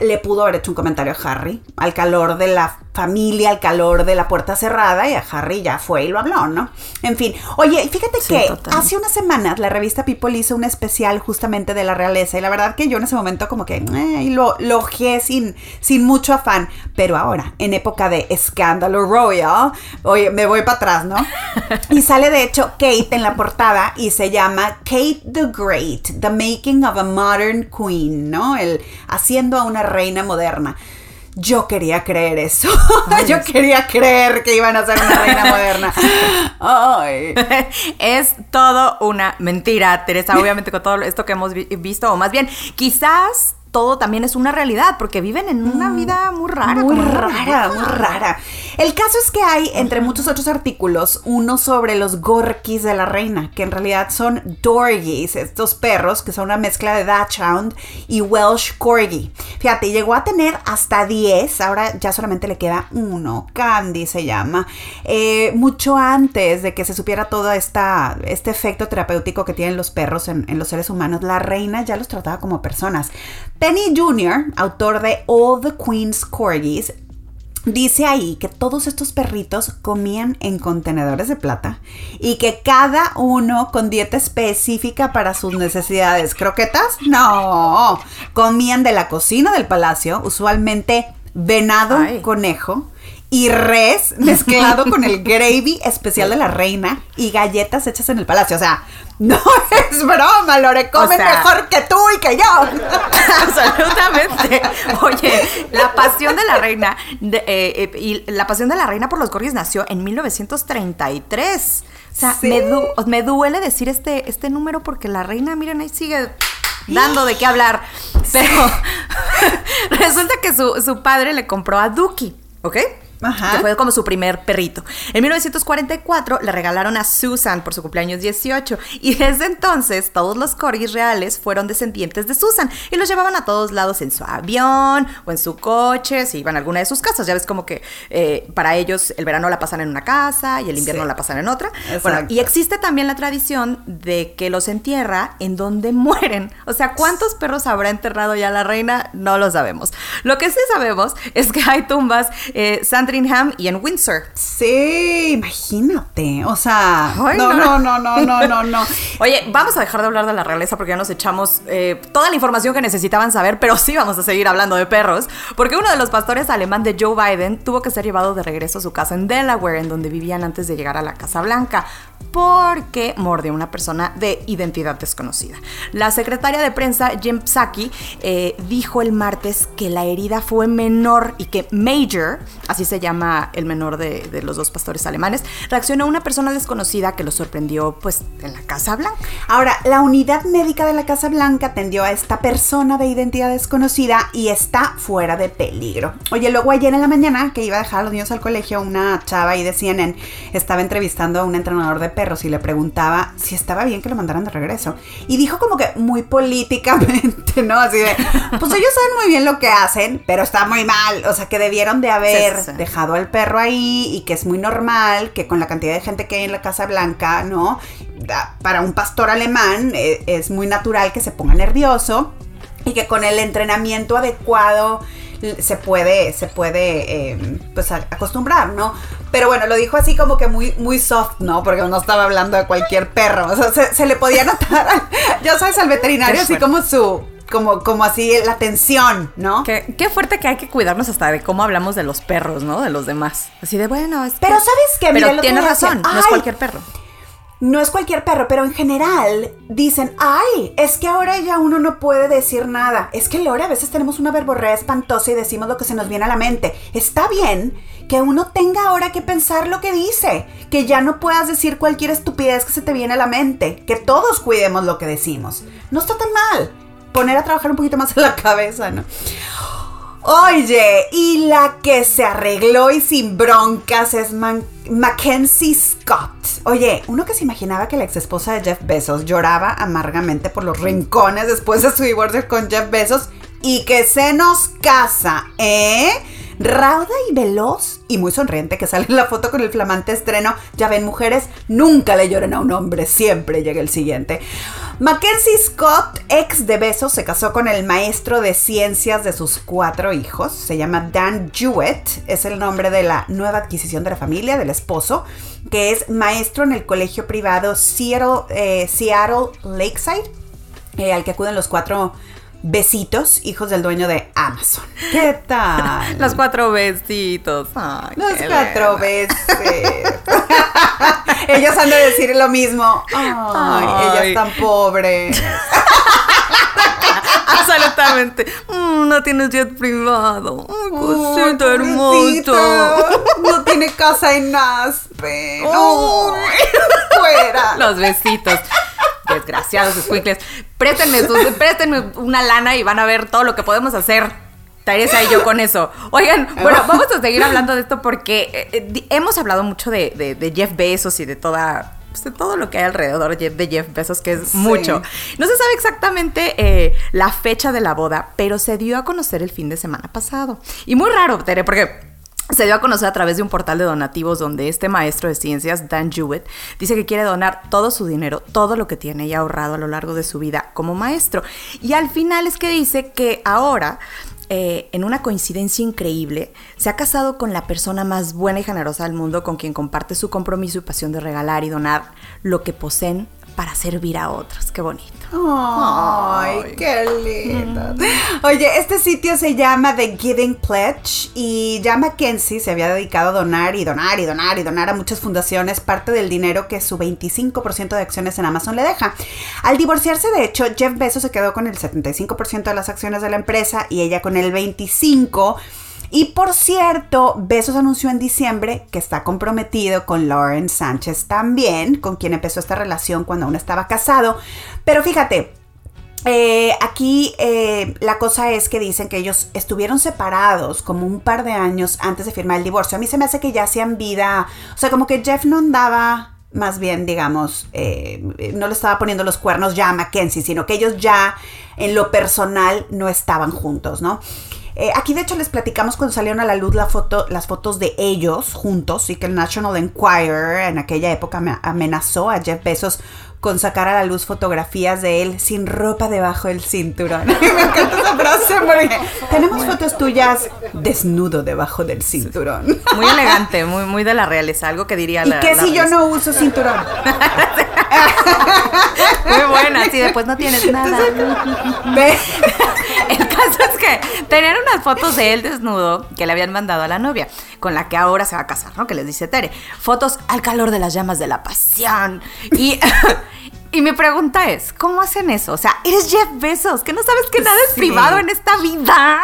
le pudo haber hecho un comentario a Harry, al calor de la familia, al calor de la puerta cerrada, y a Harry ya fue y lo habló, ¿no? En fin, oye, fíjate que hace unas semanas la revista People hizo un especial justamente de la realeza, y la verdad que yo en ese momento como que eh, lo logié sin, sin mucho afán, pero ahora, en época de escándalo royal, oye, me voy para atrás, ¿no? [LAUGHS] y sale de hecho Kate en la portada y se llama Kate the Great, The Making of a Modern Queen, ¿no? El haciendo a una reina moderna. Yo quería creer eso. [LAUGHS] Yo quería creer que iban a ser una reina moderna. [LAUGHS] Es todo una mentira, Teresa. Obviamente con todo esto que hemos visto, o más bien, quizás todo también es una realidad, porque viven en una mm. vida muy rara. Muy rara, muy rara. El caso es que hay, entre muchos otros artículos, uno sobre los gorkis de la reina, que en realidad son dorgies, estos perros que son una mezcla de Dachshund y Welsh Corgi. Fíjate, llegó a tener hasta 10, ahora ya solamente le queda uno, Candy se llama. Eh, mucho antes de que se supiera todo esta, este efecto terapéutico que tienen los perros en, en los seres humanos, la reina ya los trataba como personas Penny Jr., autor de All the Queen's Corgis, Dice ahí que todos estos perritos comían en contenedores de plata y que cada uno con dieta específica para sus necesidades. ¿Croquetas? No. Comían de la cocina del palacio, usualmente venado, conejo y res mezclado [LAUGHS] con el gravy especial de la reina y galletas hechas en el palacio. O sea, No es broma, Lore, comen O sea- mejor que tú y que yo. [LAUGHS] Absolutamente. Oye, la pasión de la reina de- eh, eh, y la pasión de la reina por los corgis nació en 1933. O sea, Sí. me, du- me duele decir este, este número porque la reina, miren, ahí sigue dando de qué hablar. Pero [LAUGHS] resulta que su, su padre le compró a Duki, ¿ok? Ajá. Que fue como su primer perrito. En 1944 le regalaron a Susan por su cumpleaños 18 y desde entonces todos los corgis reales fueron descendientes de Susan y los llevaban a todos lados en su avión o en su coche, si iban a alguna de sus casas. Ya ves como que eh, para ellos el verano la pasan en una casa y el invierno Sí. la pasan en otra. Exacto. Bueno, y existe también la tradición de que los entierra en donde [LAUGHS] mueren. O sea, ¿cuántos perros habrá enterrado ya la reina? No lo sabemos. Lo que sí sabemos es que hay tumbas eh, Sandringham y en Windsor. Sí, imagínate. O sea, Ay, no, no. no, no, no, no, no, no. [LAUGHS] Oye, vamos a dejar de hablar de la realeza porque ya nos echamos eh, toda la información que necesitaban saber, pero sí vamos a seguir hablando de perros, porque uno de los pastores alemán de Joe Biden tuvo que ser llevado de regreso a su casa en Delaware, en donde vivían antes de llegar a la Casa Blanca, porque mordió a una persona de identidad desconocida. La secretaria de prensa, Jim Psaki, eh, dijo el martes que la herida fue menor y que Major, así se llama el menor de, de los dos pastores alemanes, reaccionó una persona desconocida que lo sorprendió pues en la Casa Blanca. Ahora, la unidad médica de la Casa Blanca atendió a esta persona de identidad desconocida y está fuera de peligro. Oye, luego ayer en la mañana que iba a dejar a los niños al colegio, una chava ahí de CNN estaba entrevistando a un entrenador de perros y le preguntaba si estaba bien que lo mandaran de regreso. Y dijo como que muy políticamente, ¿no? Así de, pues ellos saben muy bien lo que hacen, pero está muy mal. O sea, que debieron de haber sí. Dejado al perro ahí y que es muy normal que con la cantidad de gente que hay en la Casa Blanca, ¿no? Para un pastor alemán eh, es muy natural que se ponga nervioso y que con el entrenamiento adecuado se puede, se puede eh, pues acostumbrar, ¿no? Pero bueno, lo dijo así como que muy, muy soft, ¿no? Porque no estaba hablando de cualquier perro. O sea, se, se le podía notar, al- [LAUGHS] ya sabes, al veterinario así como su, como, como así la tensión, ¿no? Qué, qué fuerte que hay que cuidarnos hasta de cómo hablamos de los perros, ¿no? De los demás. Así de, bueno, es que- Pero ¿sabes qué? Mira, Pero tienes razón, no es "Ay, cualquier perro. No es cualquier perro, pero en general dicen, ay, es que ahora ya uno no puede decir nada. Es que Lore, a veces tenemos una verborrea espantosa y decimos lo que se nos viene a la mente. Está bien que uno tenga ahora que pensar lo que dice, que ya no puedas decir cualquier estupidez que se te viene a la mente, que todos cuidemos lo que decimos. No está tan mal. Poner a trabajar un poquito más en la cabeza, ¿no? Oye, y la que se arregló y sin broncas es Mackenzie Scott. Oye, uno que se imaginaba que la ex esposa de Jeff Bezos lloraba amargamente por los rincones después de su divorcio con Jeff Bezos y que se nos casa, ¿eh? Rauda y veloz y muy sonriente que sale en la foto con el flamante estreno. Ya ven, mujeres, nunca le lloren a un hombre, siempre llega el siguiente. Mackenzie Scott, ex de Besos, se casó con el maestro de ciencias de sus cuatro hijos. Se llama Dan Jewett, es el nombre de la nueva adquisición de la familia, del esposo, que es maestro en el colegio privado Seattle, eh, Seattle Lakeside, eh, al que acuden los cuatro besitos, hijos del dueño de Amazon. ¿Qué tal? [LAUGHS] Los cuatro besitos. Ay, Los cuatro linda. [LAUGHS] [LAUGHS] Ellos han de decir lo mismo. Ay, Ay. ella es tan pobre. [LAUGHS] Absolutamente. Mm, no tienes jet privado. Ay, cosita pobrecita. No tiene casa en Aspen. Fuera. Los besitos. Desgraciados squinkles. Préstenme, préstenme una lana y van a ver todo lo que podemos hacer. Teresa y yo con eso. Oigan, [LAUGHS] bueno, vamos a seguir hablando de esto porque eh, eh, hemos hablado mucho de, de- de Jeff Bezos y de toda. pues, de todo lo que hay alrededor de Jeff- Bezos, que es Sí. mucho. No se sabe exactamente eh, la fecha de la boda, pero se dio a conocer el fin de semana pasado. Y muy raro, Tere, porque se dio a conocer a través de un portal de donativos donde este maestro de ciencias, Dan Jewett, dice que quiere donar todo su dinero, todo lo que tiene y ahorrado a lo largo de su vida como maestro. Y al final es que dice que ahora, eh, en una coincidencia increíble, se ha casado con la persona más buena y generosa del mundo con quien comparte su compromiso y pasión de regalar y donar lo que poseen para servir a otros. Qué bonito. Ay, qué linda. Oye, este sitio se llama The Giving Pledge y ya Mackenzie se había dedicado a donar y donar y donar y donar a muchas fundaciones parte del dinero que su 25% de acciones en Amazon le deja. Al divorciarse, de hecho, Jeff Bezos se quedó con el 75% de las acciones de la empresa y ella con el 25%. Y por cierto, Besos anunció en diciembre que está comprometido con Lauren Sánchez también, con quien empezó esta relación cuando aún estaba casado. Pero fíjate, eh, aquí eh, la cosa es que dicen que ellos estuvieron separados como un par de años antes de firmar el divorcio. A mí se me hace que ya hacían vida, o sea, como que Jeff no andaba más bien, digamos, eh, no le estaba poniendo los cuernos ya a Mackenzie, sino que ellos ya en lo personal no estaban juntos, ¿no? Eh, aquí de hecho les platicamos cuando salieron a la luz la foto, las fotos de ellos juntos y que el National Enquirer en aquella época amenazó a Jeff Bezos con sacar a la luz fotografías de él sin ropa debajo del cinturón. [LAUGHS] Me encanta esa frase porque tenemos fotos tuyas desnudo debajo del cinturón. Muy elegante, muy, muy de la realeza, algo que diría la ¿Y qué si yo no uso cinturón? [LAUGHS] muy buena, sí, después no tienes [LAUGHS] nada. El caso es que tenían unas fotos de él desnudo que le habían mandado a la novia, con la que ahora se va a casar, ¿no? Que les dice Tere. Fotos al calor de las llamas de la pasión. Y [LAUGHS] Y mi pregunta es, ¿cómo hacen eso? O sea, eres Jeff Bezos, que no sabes que nada es privado en esta vida.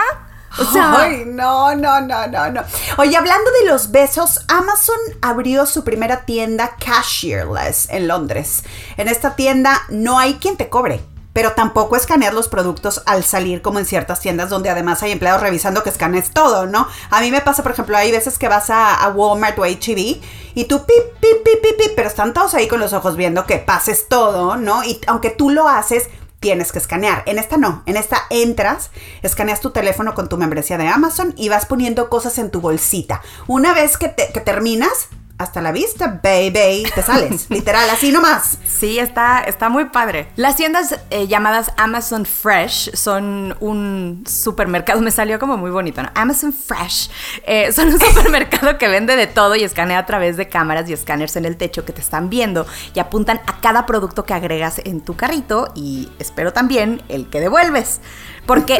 O sea, Ay, no, no, no, no, no. Oye, hablando de los besos, Amazon abrió su primera tienda cashierless en Londres. En esta tienda no hay quien te cobre pero tampoco escanear los productos al salir como en ciertas tiendas donde además hay empleados revisando que escanees todo, ¿no? A mí me pasa, por ejemplo, hay veces que vas a, Walmart o H&B y tú pip, pip, pip, pip, pip, pero están todos ahí con los ojos viendo que pases todo, ¿no? Y aunque tú lo haces, tienes que escanear. En esta no, en esta entras, escaneas tu teléfono con tu membresía de Amazon y vas poniendo cosas en tu bolsita. Una vez que terminas, hasta la vista, baby, te sales, [LAUGHS] literal, así nomás. Sí, está, está muy padre. Las tiendas eh, llamadas Amazon Fresh son un supermercado, [LAUGHS] me salió como muy bonito, ¿no? Amazon Fresh. Eh, [LAUGHS] son un supermercado que vende de todo y escanea a través de cámaras y escáneres en el techo que te están viendo y apuntan a cada producto que agregas en tu carrito y espero también el que devuelves. [LAUGHS] Porque,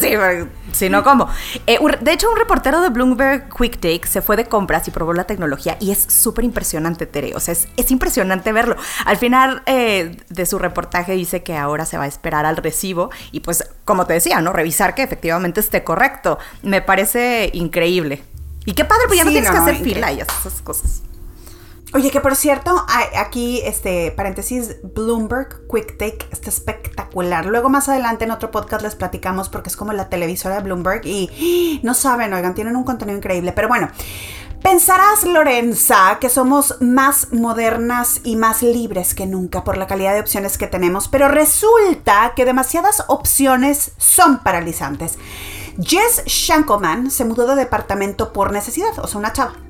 sí, si no, ¿cómo? Eh, de hecho, un reportero de Bloomberg Quick Take se fue de compras y probó la tecnología y es súper impresionante, Tere. O sea, es, impresionante verlo. Al final eh, de su reportaje dice que ahora se va a esperar al recibo y pues, como te decía, ¿no? Revisar que efectivamente esté correcto. Me parece increíble. Y qué padre, pues ya no tienes que hacer fila y esas cosas. Oye, que por cierto, aquí, este, paréntesis, Bloomberg Quick Take está espectacular. Luego más adelante en otro podcast les platicamos porque es como la televisora de Bloomberg y no saben, oigan, tienen un contenido increíble. Pero bueno, pensarás, Lorenza, que somos más modernas y más libres que nunca por la calidad de opciones que tenemos, pero resulta que demasiadas opciones son paralizantes. Jess Shankelman se mudó de departamento por necesidad, o sea, una chava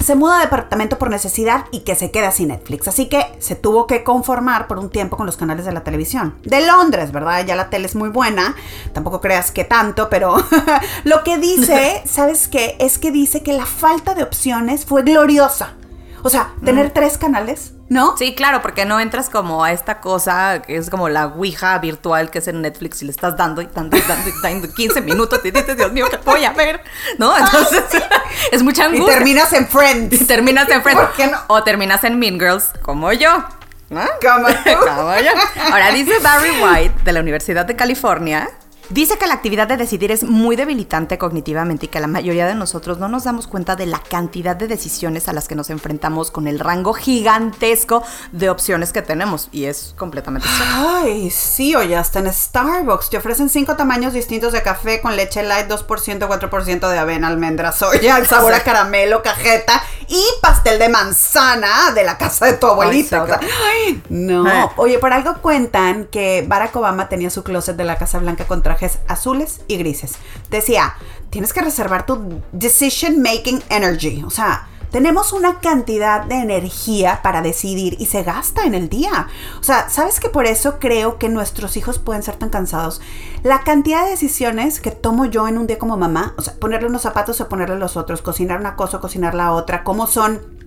se muda a departamento por necesidad y que se queda sin Netflix. Así que se tuvo que conformar por un tiempo con los canales de la televisión. De Londres, ¿verdad? Ya la tele es muy buena. Tampoco creas que tanto, pero [LAUGHS] lo que dice, [LAUGHS] ¿sabes qué? Es que dice que la falta de opciones fue gloriosa. O sea, tener tres canales, ¿no? Sí, claro, porque no entras como a esta cosa que es como la Ouija virtual que es en Netflix y le estás dando y dando y dando y dando [LAUGHS] 15 minutos y dices, Dios mío, ¿qué voy a ver? ¿No? Entonces [LAUGHS] es mucha angustia. Y terminas en Friends. Y terminas en Friends. ¿Por qué no? O terminas en Mean Girls, como yo. ¿no? Como [LAUGHS] yo. Ahora dice Barry White de la Universidad de California Dice que la actividad de decidir es muy debilitante cognitivamente y que la mayoría de nosotros no nos damos cuenta de la cantidad de decisiones a las que nos enfrentamos con el rango gigantesco de opciones que tenemos. Y es completamente cierto. Ay, sí, oye, hasta en Starbucks te ofrecen cinco tamaños distintos de café con leche light, 2%, 4% de avena, almendra, soya, el sabor a caramelo, cajeta y pastel de manzana de la casa de tu abuelita. Ay, no. Eh. Oye, por algo cuentan que Barack Obama tenía su closet de la Casa Blanca con traje azules y grises. Decía, tienes que reservar tu decision making energy. O sea, tenemos una cantidad de energía para decidir y se gasta en el día. O sea, ¿sabes que por eso creo que nuestros hijos pueden ser tan cansados? La cantidad de decisiones que tomo yo en un día como mamá, o sea, ponerle unos zapatos o ponerle los otros, cocinar una cosa o cocinar la otra, cómo son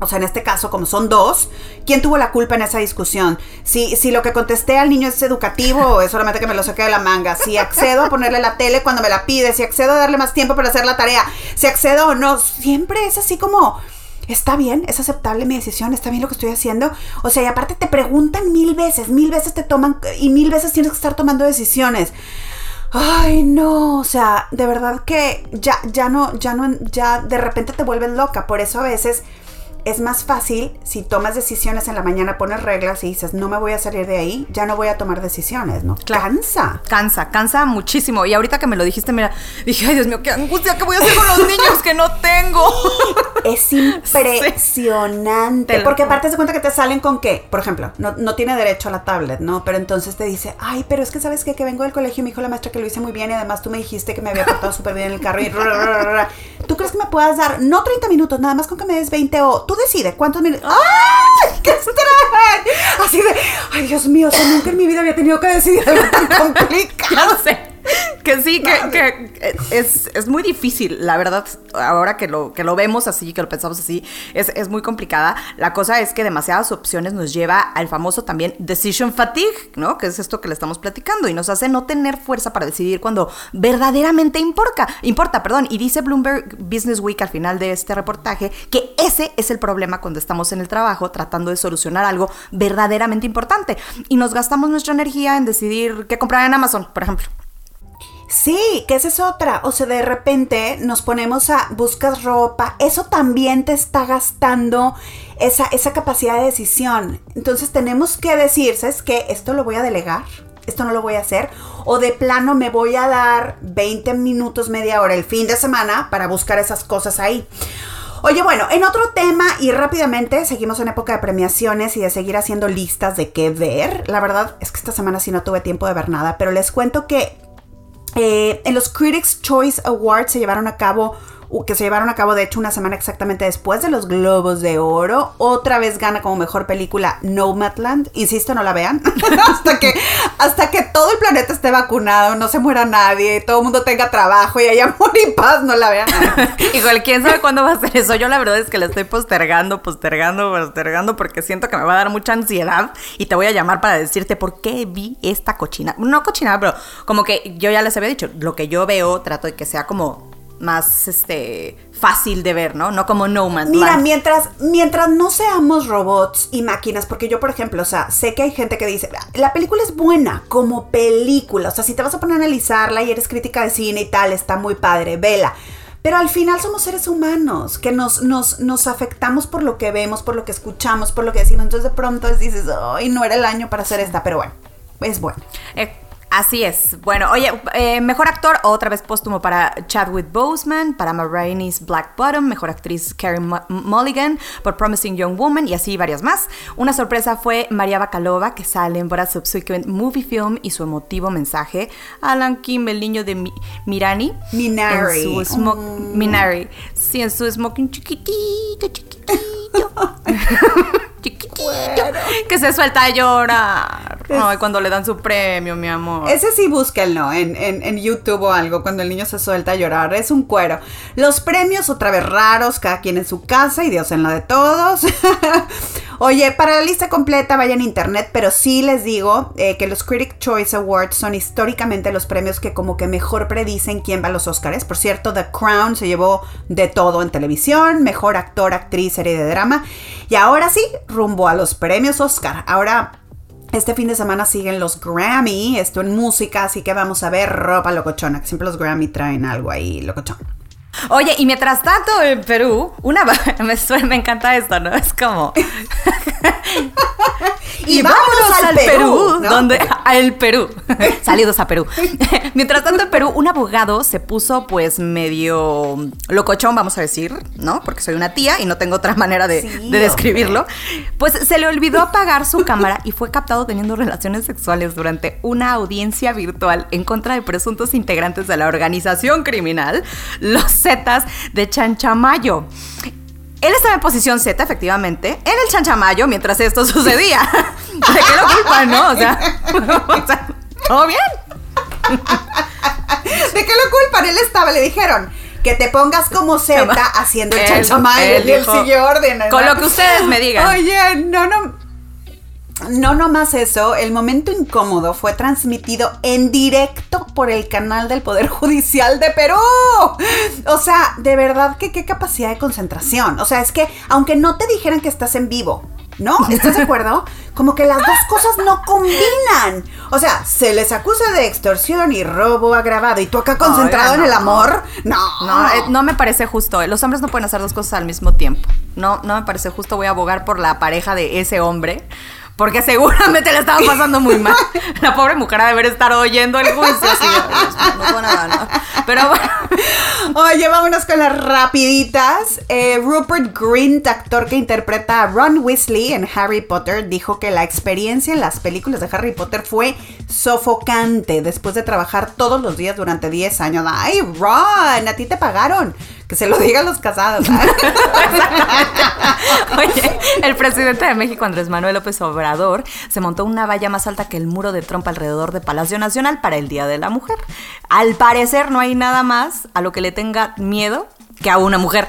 o sea, en este caso, como son dos, ¿quién tuvo la culpa en esa discusión? Si, si lo que contesté al niño es educativo [LAUGHS] es solamente que me lo saqué de la manga, si accedo a ponerle la tele cuando me la pide, si accedo a darle más tiempo para hacer la tarea, si accedo o no, siempre es así como, está bien, es aceptable mi decisión, está bien lo que estoy haciendo. O sea, y aparte te preguntan mil veces, mil veces te toman y mil veces tienes que estar tomando decisiones. Ay, no, o sea, de verdad que ya, ya no, ya no, ya de repente te vuelves loca. Por eso a veces es más fácil si tomas decisiones en la mañana, pones reglas y dices, no me voy a salir de ahí, ya no voy a tomar decisiones, ¿no? Cansa. Cansa, cansa muchísimo. Y ahorita que me lo dijiste, mira, dije, ay Dios mío, qué angustia, ¿qué voy a hacer con los niños que no tengo? Es [LAUGHS] impresionante. Porque aparte se cuenta que te salen con que, por ejemplo, no, no, tiene derecho a la tablet, ¿no? Pero entonces te dice, ay, pero es que sabes qué? que vengo del colegio y me dijo la maestra que lo hice muy bien y además tú me dijiste que me había portado [LAUGHS] súper bien en el carro y... ¿Tú crees que me puedas dar, no 30 minutos, nada más con que me des 20 o tú decides cuántos minutos. ¡Ay! [LAUGHS] ¡Qué estrés! Así de, ay Dios mío, o sea, nunca en mi vida había tenido que decidir algo tan [LAUGHS] complicado. sé. [LAUGHS] que sí, que, es, muy difícil, la verdad, ahora que lo, que lo vemos así, que lo pensamos así, es, muy complicada. La cosa es que demasiadas opciones nos lleva al famoso también decision fatigue, ¿no? Que es esto que le estamos platicando y nos hace no tener fuerza para decidir cuando verdaderamente importa, importa, perdón. Y dice Bloomberg Business Week al final de este reportaje que ese es el problema cuando estamos en el trabajo tratando de solucionar algo verdaderamente importante y nos gastamos nuestra energía en decidir qué comprar en Amazon, por ejemplo. Sí, que esa es otra. O sea, de repente nos ponemos a buscar ropa. Eso también te está gastando esa, esa capacidad de decisión. Entonces tenemos que decir, ¿sabes qué? Esto lo voy a delegar. Esto no lo voy a hacer. O de plano me voy a dar 20 minutos, media hora el fin de semana para buscar esas cosas ahí. Oye, bueno, en otro tema y rápidamente seguimos en época de premiaciones y de seguir haciendo listas de qué ver. La verdad es que esta semana sí no tuve tiempo de ver nada, pero les cuento que eh, en los Critics Choice Awards se llevaron a cabo que se llevaron a cabo de hecho una semana exactamente después de los Globos de Oro. Otra vez gana como mejor película Nomadland. Insisto, no la vean. [LAUGHS] hasta, que, hasta que todo el planeta esté vacunado, no se muera nadie, todo el mundo tenga trabajo y haya [LAUGHS] amor y paz, no la vean. [LAUGHS] Igual, ¿quién sabe cuándo va a ser eso? Yo la verdad es que la estoy postergando, postergando, postergando porque siento que me va a dar mucha ansiedad y te voy a llamar para decirte por qué vi esta cochina. No cochina, pero como que yo ya les había dicho, lo que yo veo trato de que sea como más este fácil de ver, ¿no? No como No Man's Mira, mientras mientras no seamos robots y máquinas, porque yo por ejemplo, o sea, sé que hay gente que dice, la película es buena como película, o sea, si te vas a poner a analizarla y eres crítica de cine y tal, está muy padre, vela. Pero al final somos seres humanos, que nos, nos, nos afectamos por lo que vemos, por lo que escuchamos, por lo que decimos. Entonces de pronto dices, ay, no era el año para hacer esta, pero bueno, es bueno. Eh, Así es. Bueno, oye, eh, mejor actor, otra vez póstumo para Chadwick Boseman, para Ma Black Bottom, mejor actriz Karen Mulligan por Promising Young Woman y así varias más. Una sorpresa fue María Bacalova, que sale en Bora Subsequent Movie Film y su emotivo mensaje. Alan Kim, el niño de Mirani. Minari. En su mm. Minari. Sí, en su smoking chiquitito, chiquitito. [LAUGHS] chiquitito. Que se suelta a llorar. Ay, cuando le dan su premio, mi amor. Ese sí búsquenlo en, en, en, YouTube o algo, cuando el niño se suelta a llorar. Es un cuero. Los premios, otra vez raros, cada quien en su casa y Dios en la de todos. [LAUGHS] Oye, para la lista completa vayan a internet, pero sí les digo eh, que los Critic Choice Awards son históricamente los premios que como que mejor predicen quién va a los Oscars. Por cierto, The Crown se llevó de todo en televisión, mejor actor, actriz, serie de drama. Y ahora sí, rumbo a los premios Oscar. Ahora este fin de semana siguen los Grammy, esto en música, así que vamos a ver ropa locochona, que siempre los Grammy traen algo ahí locochón. Oye, y mientras tanto en Perú, una [LAUGHS] me, me encanta esto, ¿no? Es como y, [LAUGHS] vámonos, al, Perú, donde al Perú. [LAUGHS] Salidos a Perú. Mientras tanto en Perú un abogado se puso pues medio locochón, vamos a decir, ¿no? Porque soy una tía y no tengo otra manera de, de describirlo. Pues se le olvidó apagar su cámara y fue captado teniendo relaciones sexuales durante una audiencia virtual en contra de presuntos integrantes de la organización criminal, los Zetas de Chanchamayo. Él estaba en posición Z, efectivamente, en el chanchamayo mientras esto sucedía. [LAUGHS] ¿De qué lo culpan, no? [LAUGHS] O sea, ¿todo bien? [LAUGHS] ¿De qué lo culpan? Él estaba, le dijeron, que te pongas como Z haciendo el Él- chanchamal él y él dijo, sigue orden. Con lo que ustedes me digan. Oye, no, no. No nomás eso, el momento incómodo fue transmitido en directo por el canal del Poder [LAUGHS] Judicial de Perú. O sea, de verdad que qué capacidad de concentración. O sea, es que aunque no te dijeran que estás en vivo, ¿no? ¿Estás de acuerdo? [LAUGHS] Como que las dos cosas no combinan. O sea, se les acusa de extorsión y robo agravado y tú acá concentrado Oiga, en el no. amor. No, No, eh, no me parece justo. Los hombres no pueden hacer dos cosas al mismo tiempo. No, no me parece justo. Voy a abogar por la pareja de ese hombre. Porque seguramente le estaba pasando muy mal. [LAUGHS] La pobre mujer ha de haber estado oyendo el juicio. Así, "Ay, Dios mío, no nada, ¿no?". Pero bueno. [LAUGHS] Oye, vámonos con las rapiditas. Eh, Rupert Grint, actor que interpreta a Ron Weasley en Harry Potter, dijo que la experiencia en las películas de Harry Potter fue sofocante después de trabajar todos los días durante 10 años. Ay, Ron, a ti te pagaron. Que se lo digan los casados. ¿ah? [LAUGHS] Oye, el presidente de México, Andrés Manuel López Obrador, se montó una valla más alta que el muro de Trump alrededor de Palacio Nacional para el Día de la Mujer. Al parecer no hay nada más a lo que le tenga miedo que a una mujer.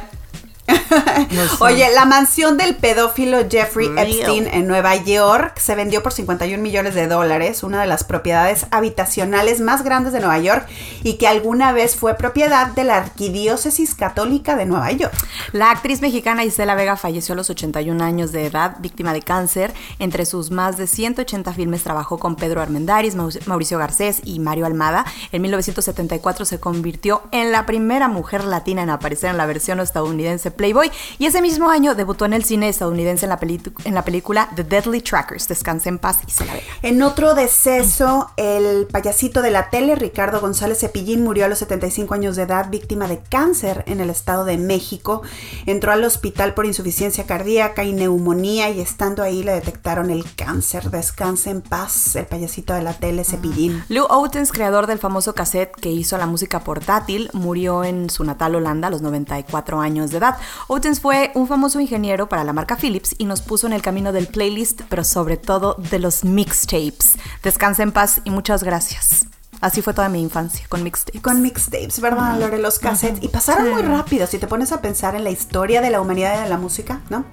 No sé. Oye, la mansión del pedófilo Jeffrey Real. Epstein en Nueva York se vendió por 51 millones de dólares, una de las propiedades habitacionales más grandes de Nueva York y que alguna vez fue propiedad de la Arquidiócesis Católica de Nueva York. La actriz mexicana Isela Vega falleció a los 81 años de edad, víctima de cáncer. Entre sus más de 180 filmes trabajó con Pedro Armendáriz, Mau- Mauricio Garcés y Mario Almada. En 1974 se convirtió en la primera mujer latina en aparecer en la versión estadounidense Playboy y ese mismo año debutó en el cine estadounidense en la, en la película The Deadly Trackers. Descanse en paz, Isela Vega. En otro deceso, el payasito de la tele, Ricardo González Cepillín, murió a los 75 años de edad, víctima de cáncer en el Estado de México. Entró al hospital por insuficiencia cardíaca y neumonía y estando ahí le detectaron el cáncer. Descanse en paz, el payasito de la tele, Cepillín. Lou Outens, creador del famoso cassette que hizo la música portátil, murió en su natal Holanda a los 94 años de edad. Outens fue un famoso ingeniero para la marca Philips y nos puso en el camino del playlist, pero sobre todo de los mixtapes. Descansa en paz y muchas gracias. Así fue toda mi infancia, con mixtapes. Con mixtapes, ¿verdad, Lore? Los cassettes. Y pasaron muy rápido si te pones a pensar en la historia de la humanidad y de la música, ¿no?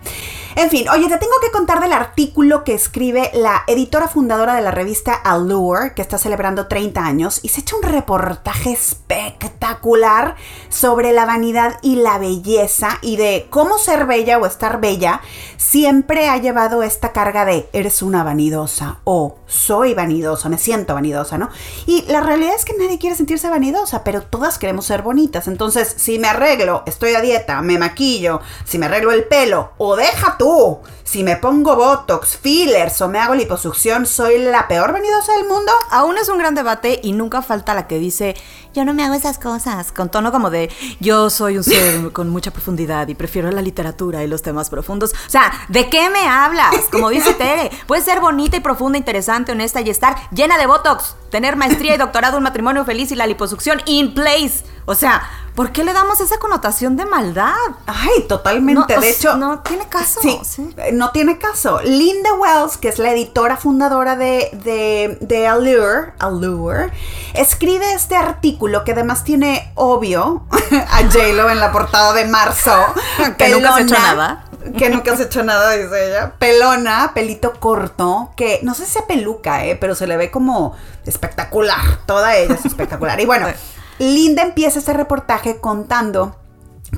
En fin, oye, te tengo que contar del artículo que escribe la editora fundadora de la revista Allure, que está celebrando 30 años, y se echa un reportaje espectacular sobre la vanidad y la belleza y de cómo ser bella o estar bella siempre ha llevado esta carga de eres una vanidosa o soy vanidosa, me siento vanidosa, ¿no? Y la realidad es que nadie quiere sentirse vanidosa, pero todas queremos ser bonitas. Entonces, si me arreglo, estoy a dieta, me maquillo, si me arreglo el pelo, o deja tú, si me pongo botox, fillers o me hago liposucción, ¿soy la peor vanidosa del mundo? Aún es un gran debate y nunca falta la que dice, yo no me hago esas cosas, con tono como de, yo soy un ser [LAUGHS] con mucha profundidad y prefiero la literatura y los temas profundos. O sea, ¿de qué me hablas? Como dice [LAUGHS] Tere, puedes ser bonita y profunda, interesante, honesta y estar llena de Botox, tener maestría y doctorado, [LAUGHS] un matrimonio feliz y la liposucción in place. O sea, ¿por qué le damos esa connotación de maldad? Ay, totalmente. No, de hecho, no tiene caso. Sí, sí. no tiene caso. Linda Wells, que es la editora fundadora de, de, de Allure, Allure, escribe este artículo que además tiene obvio [LAUGHS] a J-Lo en la portada de marzo. [LAUGHS] Que nunca has hecho nada. Que nunca has hecho nada, dice ella. Pelona, pelito corto, que no sé si sea peluca, eh, pero se le ve como espectacular. Toda ella es espectacular. Y bueno, [LAUGHS] Linda empieza este reportaje contando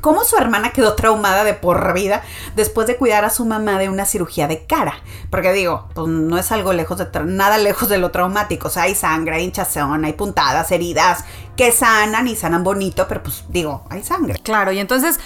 cómo su hermana quedó traumada de por vida después de cuidar a su mamá de una cirugía de cara. Porque digo, pues no es algo lejos de nada lejos de lo traumático. O sea, hay sangre, hay hinchazón, hay puntadas, heridas que sanan y sanan bonito, pero pues digo, hay sangre. Claro, y entonces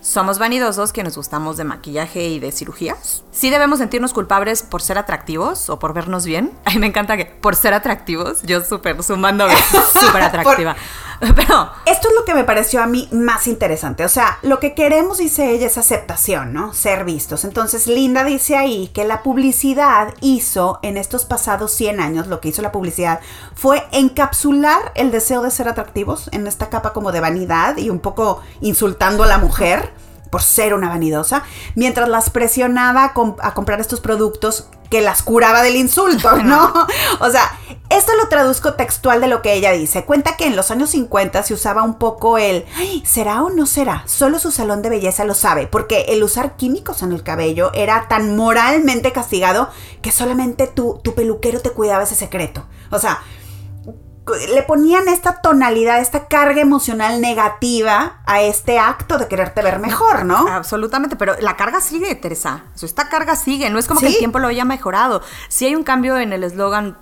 somos vanidosos que nos gustamos de maquillaje y de cirugías. Sí debemos sentirnos culpables por ser atractivos o por vernos bien. A mí me encanta que por ser atractivos, yo súper sumando, [LAUGHS] súper atractiva. [LAUGHS] Pero Esto es lo que me pareció a mí más interesante. O sea, lo que queremos, dice ella, es aceptación, ¿no? Ser vistos. Entonces, Linda dice ahí que la publicidad hizo en estos pasados 100 años, lo que hizo la publicidad fue encapsular el deseo de ser atractivos en esta capa como de vanidad y un poco insultando a la mujer por ser una vanidosa, mientras las presionaba a, com- a comprar estos productos que las curaba del insulto, ¿no? [LAUGHS] o sea, esto lo traduzco textual de lo que ella dice. Cuenta que en los años 50 se usaba un poco el, ¿será o no será? Solo su salón de belleza lo sabe, porque el usar químicos en el cabello era tan moralmente castigado que solamente tu, tu peluquero te cuidaba ese secreto. O sea, le ponían esta tonalidad, esta carga emocional negativa a este acto de quererte ver mejor, ¿no? Absolutamente, pero la carga sigue, Teresa. esta carga sigue, no es como que el tiempo lo haya mejorado. Si hay un cambio en el eslogan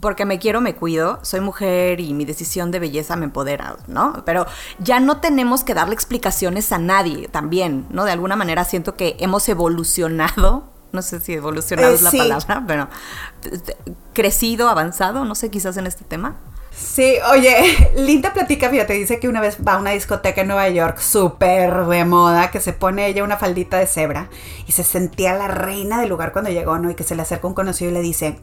porque me quiero, me cuido, soy mujer y mi decisión de belleza me empodera, ¿no? Pero ya no tenemos que darle explicaciones a nadie también, ¿no? De alguna manera siento que hemos evolucionado, no sé si evolucionado es la eh, palabra, pero crecido, avanzado, no sé, quizás en este tema. Sí, oye, [LAUGHS] Linda platica, fíjate, dice que una vez va a una discoteca en Nueva York súper de moda, que se pone ella una faldita de cebra y se sentía la reina del lugar cuando llegó, ¿no? Y que se le acerca un conocido y le dice,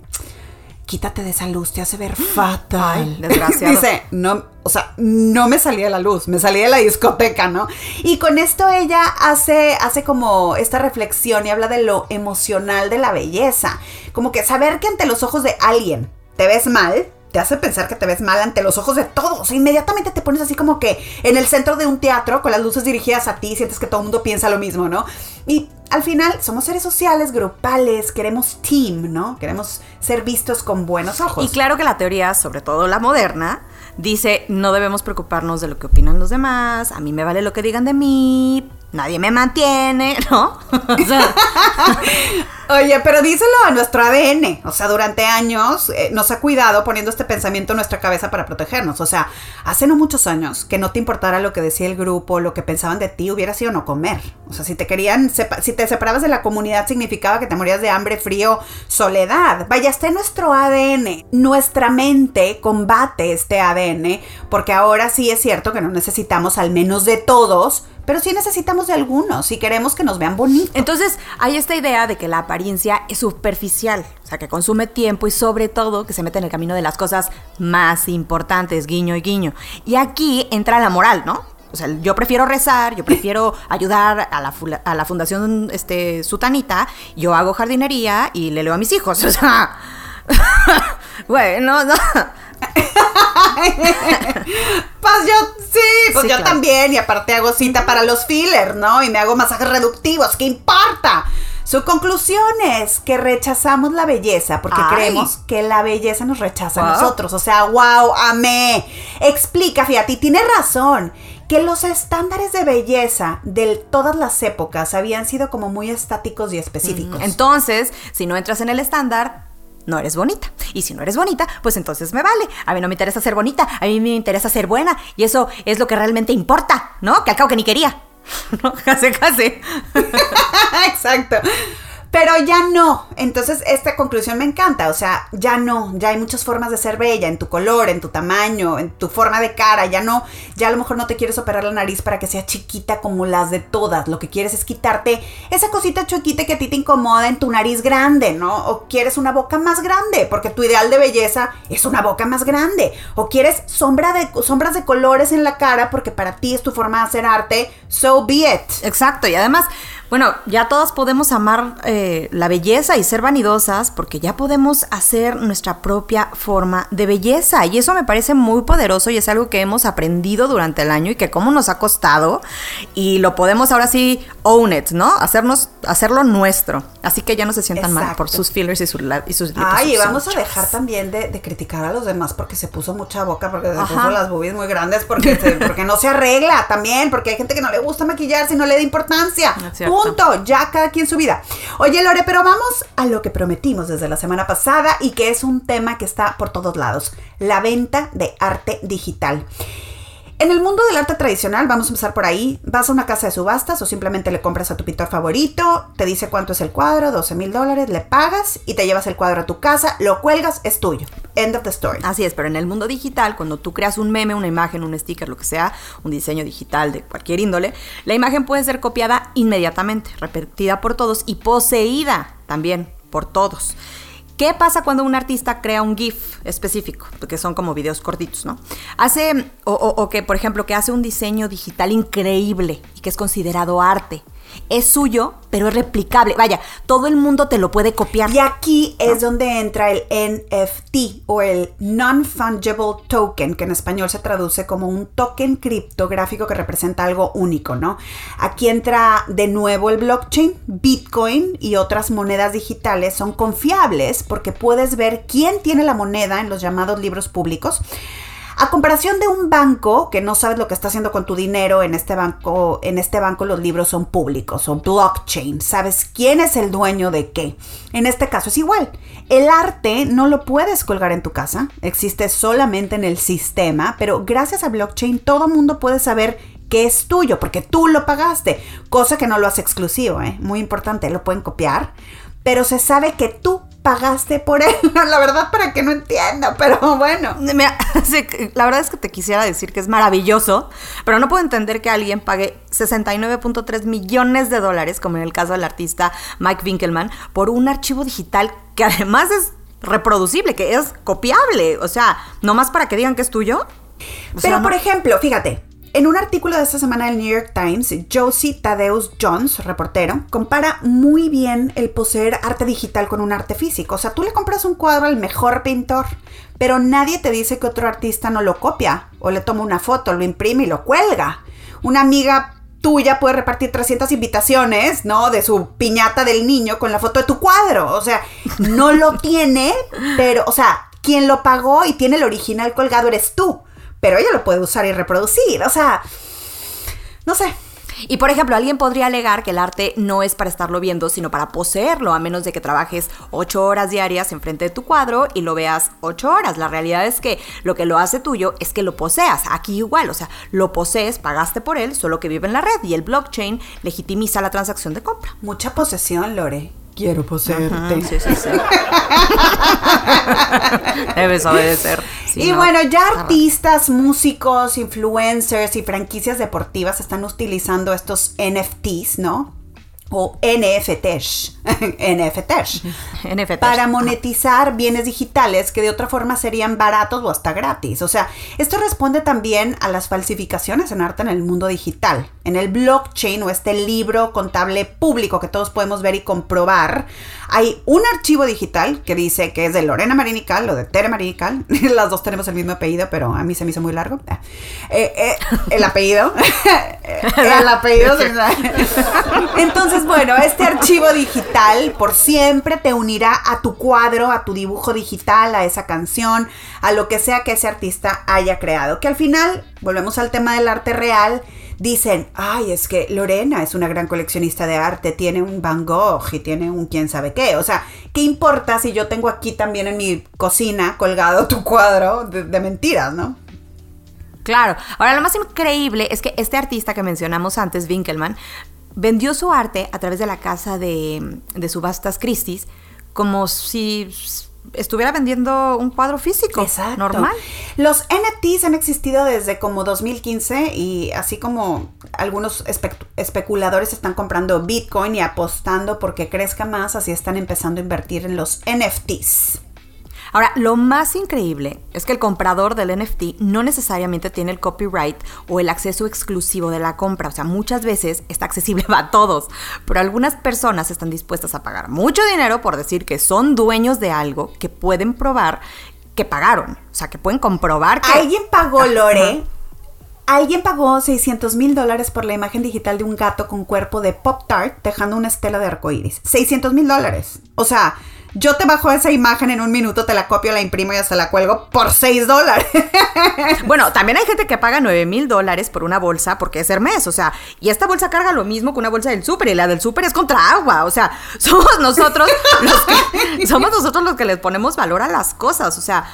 quítate de esa luz, te hace ver [GASPS] fatal. desgraciado. [LAUGHS] Dice, no, o sea, no me salía de la luz, me salía de la discoteca, ¿no? Y con esto ella hace, hace como esta reflexión y habla de lo emocional de la belleza. Como que saber que ante los ojos de alguien te ves mal, te hace pensar que te ves mal ante los ojos de todos. Inmediatamente te pones así como que en el centro de un teatro con las luces dirigidas a ti, sientes que todo el mundo piensa lo mismo, ¿no? Y al final somos seres sociales, grupales, queremos team, ¿no? Queremos ser vistos con buenos ojos. Y claro que la teoría, sobre todo la moderna, dice no debemos preocuparnos de lo que opinan los demás, a mí me vale lo que digan de mí, nadie me mantiene, [LAUGHS] ¿no? [LAUGHS] Oye, pero díselo a nuestro ADN. O sea, durante años eh, nos ha cuidado poniendo este pensamiento en nuestra cabeza para protegernos. O sea, hace no muchos años que no te importara lo que decía el grupo, lo que pensaban de ti, hubiera sido no comer. O sea, si te querían, si te separabas de la comunidad significaba que te morías de hambre, frío, soledad. Vaya, está en nuestro ADN. Nuestra mente combate este ADN porque ahora sí es cierto que no necesitamos al menos de todos pero sí necesitamos de algunos si queremos que nos vean bonitos. Entonces, hay esta idea de que la apariencia es superficial, o sea, que consume tiempo y sobre todo que se mete en el camino de las cosas más importantes, guiño y guiño. Y aquí entra la moral, ¿no? O sea, yo prefiero rezar, yo prefiero [LAUGHS] ayudar a la, a la fundación este, sutanita, yo hago jardinería y le leo a mis hijos. [LAUGHS] O sea, [LAUGHS] bueno, no. [LAUGHS] pues yo sí, pues yo también. Y aparte hago cita para los fillers, ¿no? Y me hago masajes reductivos. ¿Qué importa? Su conclusión es que rechazamos la belleza porque creemos que la belleza nos rechaza a nosotros. O sea, wow, amé. Explica, fíjate, y tiene razón que los estándares de belleza de todas las épocas habían sido como muy estáticos y específicos. Entonces, si no entras en el estándar, no eres bonita. Y si no eres bonita, pues entonces me vale. A mí no me interesa ser bonita, a mí me interesa ser buena. Y eso es lo que realmente importa, ¿no? Que al cabo que ni quería. [LAUGHS] ¿No? [LAUGHS] Casi. [LAUGHS] Exacto. Pero ya no. Entonces, esta conclusión me encanta. O sea, ya no. Ya hay muchas formas de ser bella. En tu color, en tu tamaño, en tu forma de cara. Ya no. Ya a lo mejor no te quieres operar la nariz para que sea chiquita como las de todas. Lo que quieres es quitarte esa cosita chuequita que a ti te incomoda en tu nariz grande, ¿no? O quieres una boca más grande, porque tu ideal de belleza es una boca más grande. O quieres sombra de, sombras de colores en la cara, porque para ti es tu forma de hacer arte. So be it. Exacto. Y además bueno, ya todas podemos amar eh, la belleza y ser vanidosas porque ya podemos hacer nuestra propia forma de belleza. Y eso me parece muy poderoso y es algo que hemos aprendido durante el año y que cómo nos ha costado. Y lo podemos ahora sí own it, ¿no? Hacernos, hacerlo nuestro. Así que ya no se sientan mal por sus fillers y, y sus Ay, y vamos a dejar también de, criticar a los demás porque se puso mucha boca, porque se puso las boobies muy grandes, porque, porque no se arregla también, porque hay gente que no le gusta maquillarse y no le da importancia. [LAUGHS] Ya cada quien su vida. Oye, Lore, pero vamos a lo que prometimos desde la semana pasada y que es un tema que está por todos lados, la venta de arte digital. En el mundo del arte tradicional, vamos a empezar por ahí, vas a una casa de subastas o simplemente le compras a tu pintor favorito, te dice cuánto es el cuadro, 12 mil dólares, le pagas y te llevas el cuadro a tu casa, lo cuelgas, es tuyo. End of the story. Así es, pero en el mundo digital, cuando tú creas un meme, una imagen, un sticker, lo que sea, un diseño digital de cualquier índole, la imagen puede ser copiada inmediatamente, repetida por todos y poseída también por todos. ¿Qué pasa cuando un artista crea un GIF específico? Que son como videos cortitos, ¿no? Hace, o, que, por ejemplo, que hace un diseño digital increíble y que es considerado arte. Es suyo, pero es replicable. Vaya, todo el mundo te lo puede copiar. Y aquí es donde entra el NFT o el Non-Fungible Token, que en español se traduce como un token criptográfico que representa algo único, ¿no? Aquí entra de nuevo el blockchain, Bitcoin y otras monedas digitales son confiables porque puedes ver quién tiene la moneda en los llamados libros públicos. A comparación de un banco que no sabes lo que está haciendo con tu dinero, en este banco, en este banco los libros son públicos, son blockchain, sabes quién es el dueño de qué. En este caso es igual. El arte no lo puedes colgar en tu casa, existe solamente en el sistema, pero gracias a blockchain todo mundo puede saber que es tuyo porque tú lo pagaste, cosa que no lo hace exclusivo, ¿eh? muy importante, lo pueden copiar, pero se sabe que tú pagaste por él. [LAUGHS] La verdad, para que no entienda, pero bueno. [LAUGHS] la verdad es que te quisiera decir que es maravilloso, pero no puedo entender que alguien pague 69.3 millones de dólares, como en el caso del artista Mike Winkelmann, por un archivo digital que además es reproducible, que es copiable. O sea, no más para que digan que es tuyo. pero, por ejemplo, fíjate, en un artículo de esta semana del New York Times, Josie Tadeus Jones, reportero, compara muy bien el poseer arte digital con un arte físico. O sea, tú le compras un cuadro al mejor pintor, pero nadie te dice que otro artista no lo copia o le toma una foto, lo imprime y lo cuelga. Una amiga tuya puede repartir 300 invitaciones, ¿no? De su piñata del niño con la foto de tu cuadro. O sea, no lo tiene, pero, o sea, quien lo pagó y tiene el original colgado eres tú pero ella lo puede usar y reproducir. O sea, no sé. Y por ejemplo, alguien podría alegar que el arte no es para estarlo viendo, sino para poseerlo, a menos de que trabajes ocho horas diarias enfrente de tu cuadro y lo veas ocho horas. La realidad es que lo que lo hace tuyo es que lo poseas. Aquí igual, o sea, lo posees, pagaste por él, solo que vive en la red y el blockchain legitimiza la transacción de compra. Mucha posesión, Lore. Quiero poseerte. sí, sí, sí. [LAUGHS] Debes obedecer. y bueno, ya artistas, músicos, influencers y franquicias deportivas están utilizando estos NFTs, ¿no? O NFTs, [LAUGHS] NFTs, [LAUGHS] NFTs, para monetizar bienes digitales que de otra forma serían baratos o hasta gratis. O sea, esto responde también a las falsificaciones en arte en el mundo digital. En el blockchain o este libro contable público que todos podemos ver y comprobar, hay un archivo digital que dice que es de Lorena Marinical o de Tere Marinical. [LAUGHS] Las dos tenemos el mismo apellido, pero a mí se me hizo muy largo. Eh, eh, el apellido. el apellido. Entonces, bueno, este archivo digital por siempre te unirá a tu cuadro, a tu dibujo digital, a esa canción, a lo que sea que ese artista haya creado. Que al final, volvemos al tema del arte real, dicen, ay, es que Lorena es una gran coleccionista de arte, tiene un Van Gogh y tiene un quién sabe qué. O sea, ¿qué importa si yo tengo aquí también en mi cocina colgado tu cuadro de, de mentiras, no? Claro. Ahora, lo más increíble es que este artista que mencionamos antes, Winkelmann, vendió su arte a través de la casa de, subastas Christie's como si estuviera vendiendo un cuadro físico normal. Los NFTs han existido desde como 2015 y así como algunos especuladores están comprando Bitcoin y apostando porque crezca más, así están empezando a invertir en los NFTs. Ahora, lo más increíble es que el comprador del NFT no necesariamente tiene el copyright o el acceso exclusivo de la compra. O sea, muchas veces está accesible [LAUGHS] a todos, pero algunas personas están dispuestas a pagar mucho dinero por decir que son dueños de algo que pueden probar que pagaron. O sea, que pueden comprobar que... Alguien pagó, Lore. Alguien pagó 600 mil dólares por la imagen digital de un gato con cuerpo de Pop Tart dejando una estela de arcoíris. 600 mil dólares. O sea, yo te bajo esa imagen en un minuto, te la copio, la imprimo y hasta la cuelgo por 6 dólares. [LAUGHS] Bueno, también hay gente que paga 9 mil dólares por una bolsa porque es Hermes, o sea, y esta bolsa carga lo mismo que una bolsa del súper y la del súper es contra agua, o sea, [LAUGHS] somos nosotros los que, [LAUGHS] somos nosotros los que les ponemos valor a las cosas, o sea,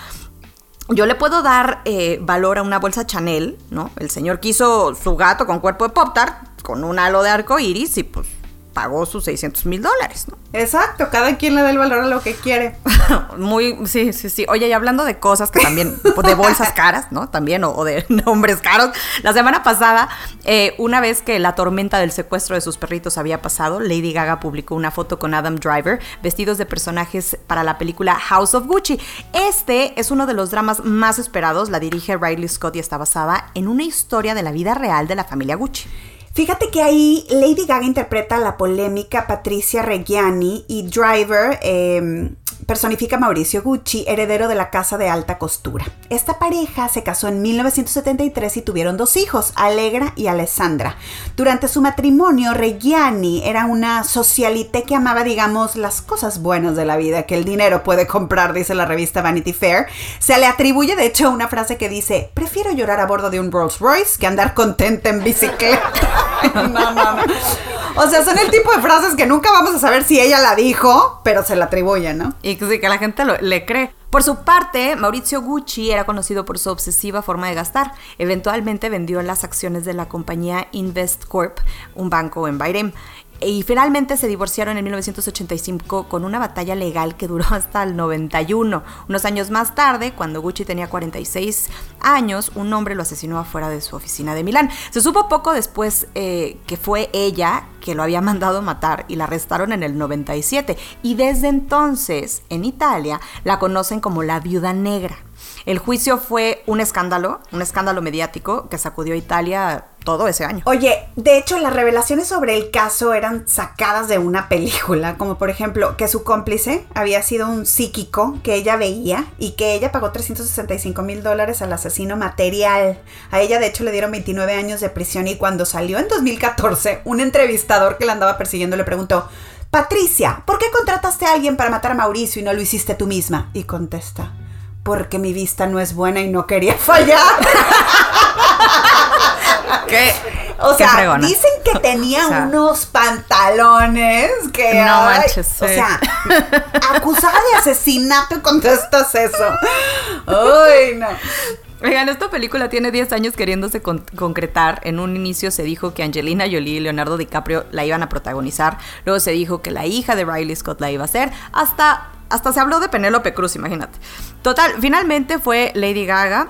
yo le puedo dar eh, valor a una bolsa Chanel, ¿no? El señor quiso su gato con cuerpo de Pop Tart, con un halo de arco iris y pues pagó sus 600 mil dólares, ¿no? Exacto, cada quien le da el valor a lo que quiere. [LAUGHS] Muy, sí, sí, sí. Oye, y hablando de cosas que también, [LAUGHS] de bolsas caras, ¿no? También, o, de [LAUGHS] nombres caros. La semana pasada, eh, una vez que la tormenta del secuestro de sus perritos había pasado, Lady Gaga publicó una foto con Adam Driver, vestidos de personajes para la película House of Gucci. Este es uno de los dramas más esperados. La dirige Riley Scott y está basada en una historia de la vida real de la familia Gucci. Fíjate que ahí Lady Gaga interpreta la polémica Patricia Reggiani y Driver eh, personifica Mauricio Gucci, heredero de la casa de alta costura. Esta pareja se casó en 1973 y tuvieron dos hijos, Alegra y Alessandra. Durante su matrimonio, Reggiani era una socialité que amaba, digamos, las cosas buenas de la vida que el dinero puede comprar, dice la revista Vanity Fair. Se le atribuye, de hecho, una frase que dice, prefiero llorar a bordo de un Rolls Royce que andar contenta en bicicleta. [LAUGHS] no, no, no. O sea, son el tipo de frases que nunca vamos a saber si ella la dijo, pero se la atribuye, ¿no? Y que, la gente lo, le cree. Por su parte, Maurizio Gucci era conocido por su obsesiva forma de gastar. Eventualmente vendió las acciones de la compañía Investcorp, un banco en Bahrein. Y finalmente se divorciaron en 1985 con una batalla legal que duró [LAUGHS] hasta el 91. Unos años más tarde, cuando Gucci tenía 46 años, un hombre lo asesinó afuera de su oficina de Milán. Se supo poco después eh, que fue ella que lo había mandado matar y la arrestaron en el 97. Y desde entonces, en Italia, la conocen como la viuda negra. El juicio fue un escándalo, un escándalo mediático que sacudió a Italia todo ese año. Oye, de hecho las revelaciones sobre el caso eran sacadas de una película, como por ejemplo que su cómplice había sido un psíquico que ella veía y que ella pagó 365 mil dólares al asesino material. A ella de hecho le dieron 29 años de prisión y cuando salió en 2014, un entrevistador que la andaba persiguiendo le preguntó, Patricia, ¿por qué contrataste a alguien para matar a Mauricio y no lo hiciste tú misma? Y contesta, porque mi vista no es buena y no quería fallar. [LAUGHS] [LAUGHS] ¿Qué? O sea, fregona. dicen que tenía [LAUGHS] O sea, unos pantalones que. No ay, manches, O sea, [LAUGHS] acusada de asesinato y contestas eso. Ay, no. Oigan, esta película tiene 10 años queriéndose con- concretar. En un inicio se dijo que Angelina Jolie y Leonardo DiCaprio la iban a protagonizar. Luego se dijo que la hija de Riley Scott la iba a hacer. Hasta, hasta se habló de Penélope Cruz, imagínate. Total, finalmente fue Lady Gaga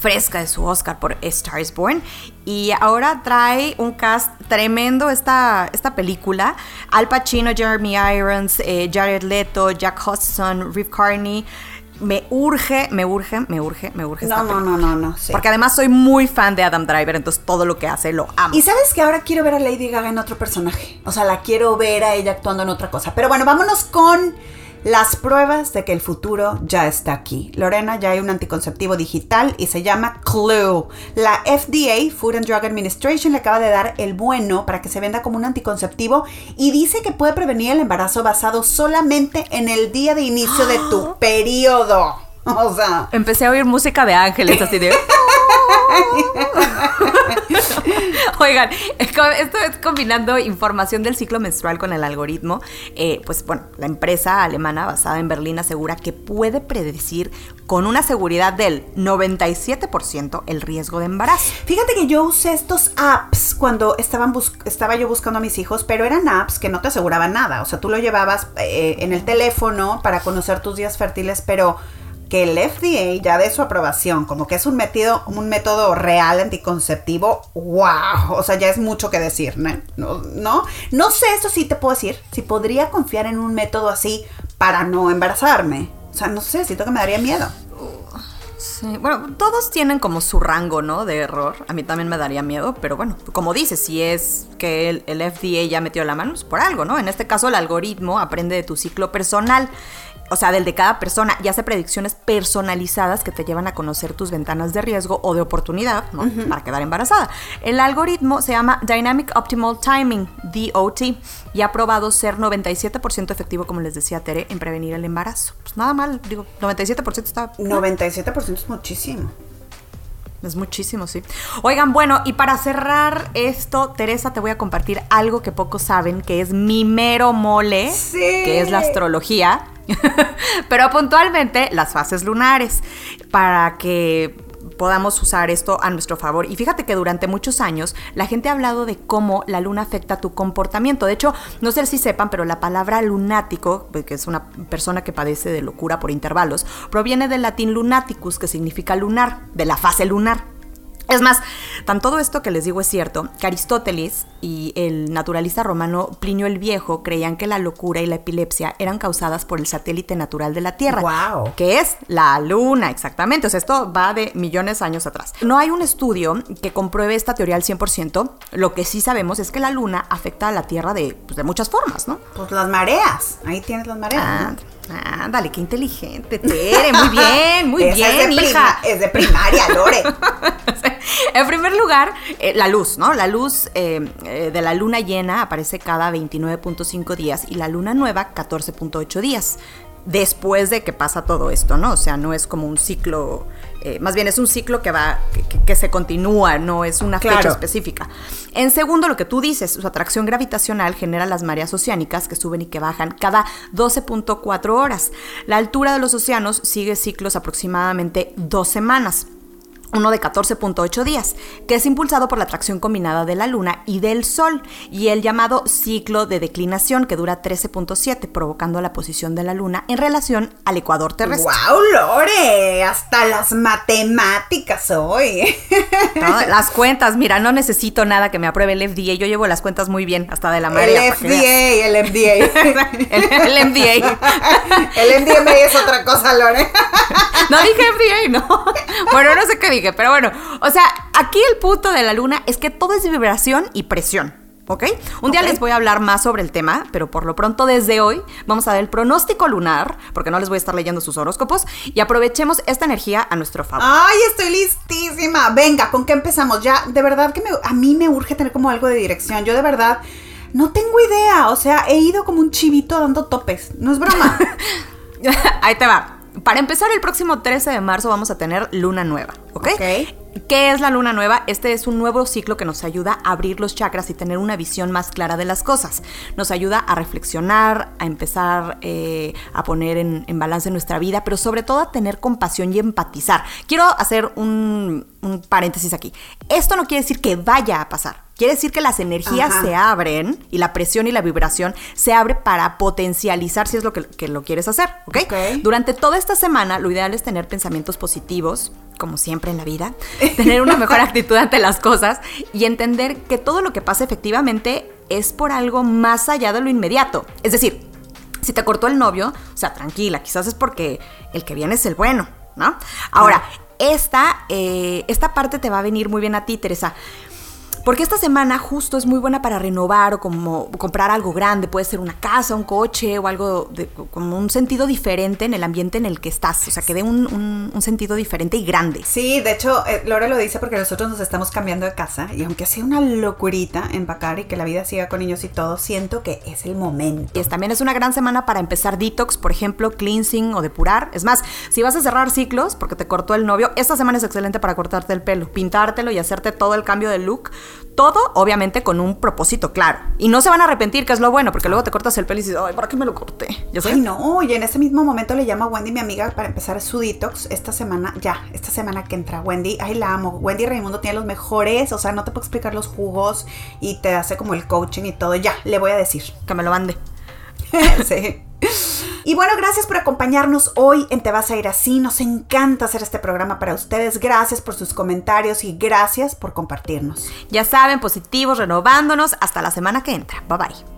fresca de su Oscar por A Star is Born y ahora trae un cast tremendo esta, esta película. Al Pacino, Jeremy Irons, eh, Jared Leto, Jack Hudson, Rick Carney. Me urge, me urge, me urge, me urge esta No, no, película. no, no, no. sí. Porque además soy muy fan de Adam Driver, entonces todo lo que hace lo amo. Y sabes que ahora quiero ver a Lady Gaga en otro personaje. O sea, la quiero ver a ella actuando en otra cosa. Pero bueno, vámonos con las pruebas de que el futuro ya está aquí. Lorena, ya hay un anticonceptivo digital y se llama Clue. La FDA, Food and Drug Administration, le acaba de dar el bueno para que se venda como un anticonceptivo y dice que puede prevenir el embarazo basado solamente en el día de inicio de tu [GASPS] periodo. [LAUGHS] O sea, Empecé a oír música de ángeles así de... [LAUGHS] Oigan, esto es combinando información del ciclo menstrual con el algoritmo. Eh, pues bueno, la empresa alemana basada en Berlín asegura que puede predecir con una seguridad del 97% el riesgo de embarazo. Fíjate que yo usé estos apps cuando estaban estaba yo buscando a mis hijos, pero eran apps que no te aseguraban nada. O sea, tú lo llevabas eh, en el teléfono para conocer tus días fértiles, pero que el FDA ya dé su aprobación, como que es un método, un método real anticonceptivo, wow, o sea, ya es mucho que decir, ¿no? No, no, no sé, eso sí te puedo decir, si podría confiar en un método así para no embarazarme. O sea, no sé, siento que me daría miedo. Sí, bueno, todos tienen como su rango, ¿no? De error. A mí también me daría miedo, pero bueno, como dices, si es que el, el FDA ya metió la mano, es por algo, ¿no? En este caso, el algoritmo aprende de tu ciclo personal, o sea, del de cada persona, y hace predicciones personalizadas que te llevan a conocer tus ventanas de riesgo o de oportunidad, ¿no? Para quedar embarazada. El algoritmo se llama Dynamic Optimal Timing, DOT, y ha probado ser 97% efectivo, como les decía Tere, en prevenir el embarazo. Pues nada mal, digo, 97% está 97% es muchísimo. Es muchísimo, sí. Oigan, bueno, y para cerrar esto, Teresa, te voy a compartir algo que pocos saben, que es mi mero mole, Sí. que es la astrología, [LAUGHS] pero puntualmente las fases lunares, para que podamos usar esto a nuestro favor. Y fíjate que durante muchos años la gente ha hablado de cómo la luna afecta tu comportamiento. De hecho, no sé si sepan, pero la palabra lunático, que es una persona que padece de locura por intervalos, proviene del latín lunaticus, que significa lunar, de la fase lunar. Es más, tan todo esto que les digo es cierto, que Aristóteles y el naturalista romano Plinio el Viejo creían que la locura y la epilepsia eran causadas por el satélite natural de la Tierra, Guau. que es la Luna, exactamente. O sea, esto va de millones de años atrás. No hay un estudio que compruebe esta teoría al 100%. Lo que sí sabemos es que la Luna afecta a la Tierra de, pues, de muchas formas, ¿no? Pues las mareas. Ahí tienes las mareas. Ah, ¿no? ándale, qué inteligente, Tere. Muy bien, muy Esa bien, es de hija. es de primaria, Lore. [LAUGHS] en primer lugar, eh, la luz, ¿no? La luz eh, eh, de la luna llena aparece cada 29.5 días y la luna nueva 14.8 días. Después de que pasa todo esto, ¿no? O sea, no es como un ciclo, eh, más bien es un ciclo que va, que, se continúa, no es una fecha Claro. específica. En segundo, lo que tú dices, su atracción gravitacional genera las mareas oceánicas que suben y que bajan cada 12.4 horas. La altura de los océanos sigue ciclos aproximadamente dos semanas uno de 14.8 días, que es impulsado por la atracción combinada de la Luna y del Sol, y el llamado ciclo de declinación, que dura 13.7, provocando la posición de la Luna en relación al ecuador terrestre. ¡Wow, Lore! Hasta las matemáticas hoy. [LAUGHS] ¿no? Las cuentas, mira, no necesito nada que me apruebe el FDA, yo llevo las cuentas muy bien, hasta de la marea. el. FDA, el FDA. [LAUGHS] el, el MDA. el MDMA es otra cosa, Lore. No dije FDA, no. Bueno, no sé qué dije, pero bueno. O sea, aquí el punto de la luna es que todo es vibración y presión. ¿Ok? Un día les voy a hablar más sobre el tema, pero por lo pronto desde hoy vamos a ver el pronóstico lunar, porque no les voy a estar leyendo sus horóscopos, y aprovechemos esta energía a nuestro favor. Ay, estoy listísima. Venga, ¿con qué empezamos? Ya, de verdad que me- a mí me urge tener como algo de dirección. Yo de verdad no tengo idea. O sea, he ido como un chivito dando topes. No es broma. [LAUGHS] Ahí te va. Para empezar, el próximo 13 de marzo vamos a tener luna nueva, ¿ok? ¿Qué es la luna nueva? Este es un nuevo ciclo que nos ayuda a abrir los chakras y tener una visión más clara de las cosas. Nos ayuda a reflexionar, a empezar eh, a poner en, en balance nuestra vida, pero sobre todo a tener compasión y empatizar. Quiero hacer un, un paréntesis aquí. Esto no quiere decir que vaya a pasar. Quiere decir que las energías Ajá. se abren y la presión y la vibración se abre para potencializar si es lo que, que lo quieres hacer, ¿ok? Ok. Durante toda esta semana, lo ideal es tener pensamientos positivos, como siempre en la vida, [LAUGHS] tener una mejor actitud ante las cosas y entender que todo lo que pasa efectivamente es por algo más allá de lo inmediato. Es decir, si te cortó el novio, o sea, tranquila, quizás es porque el que viene es el bueno, ¿no? Ahora, esta, eh, esta parte te va a venir muy bien a ti, Teresa. Porque esta semana justo es muy buena para renovar o como comprar algo grande, puede ser una casa, un coche o algo de, como un sentido diferente en el ambiente en el que estás, o sea, que dé un, un- un sentido diferente y grande. Sí, de hecho, eh, Lore lo dice porque nosotros nos estamos cambiando de casa y aunque sea una locurita empacar y que la vida siga con niños y todo, siento que es el momento. Y es- también es una gran semana para empezar detox, por ejemplo, cleansing o depurar. Es más, si vas a cerrar ciclos porque te cortó el novio, esta semana es excelente para cortarte el pelo, pintártelo y hacerte todo el cambio de look. Todo, obviamente, con un propósito claro. Y no se van a arrepentir, que es lo bueno, porque luego te cortas el pelo y dices, ay, ¿para qué me lo corté? ¿Ya sé? Ay, no, y en ese mismo momento le llamo a Wendy, mi amiga, para empezar su detox esta semana, ya, esta semana que entra. Wendy, ay, la amo. Wendy Raimundo tiene los mejores, o sea, no te puedo explicar los jugos y te hace como el coaching y todo. Ya, le voy a decir. Que me lo mande. [LAUGHS] sí. Y bueno, gracias por acompañarnos hoy en Te vas a ir así. Nos encanta hacer este programa para ustedes. Gracias por sus comentarios y gracias por compartirnos. Ya saben, positivos, renovándonos. Hasta la semana que entra. Bye bye.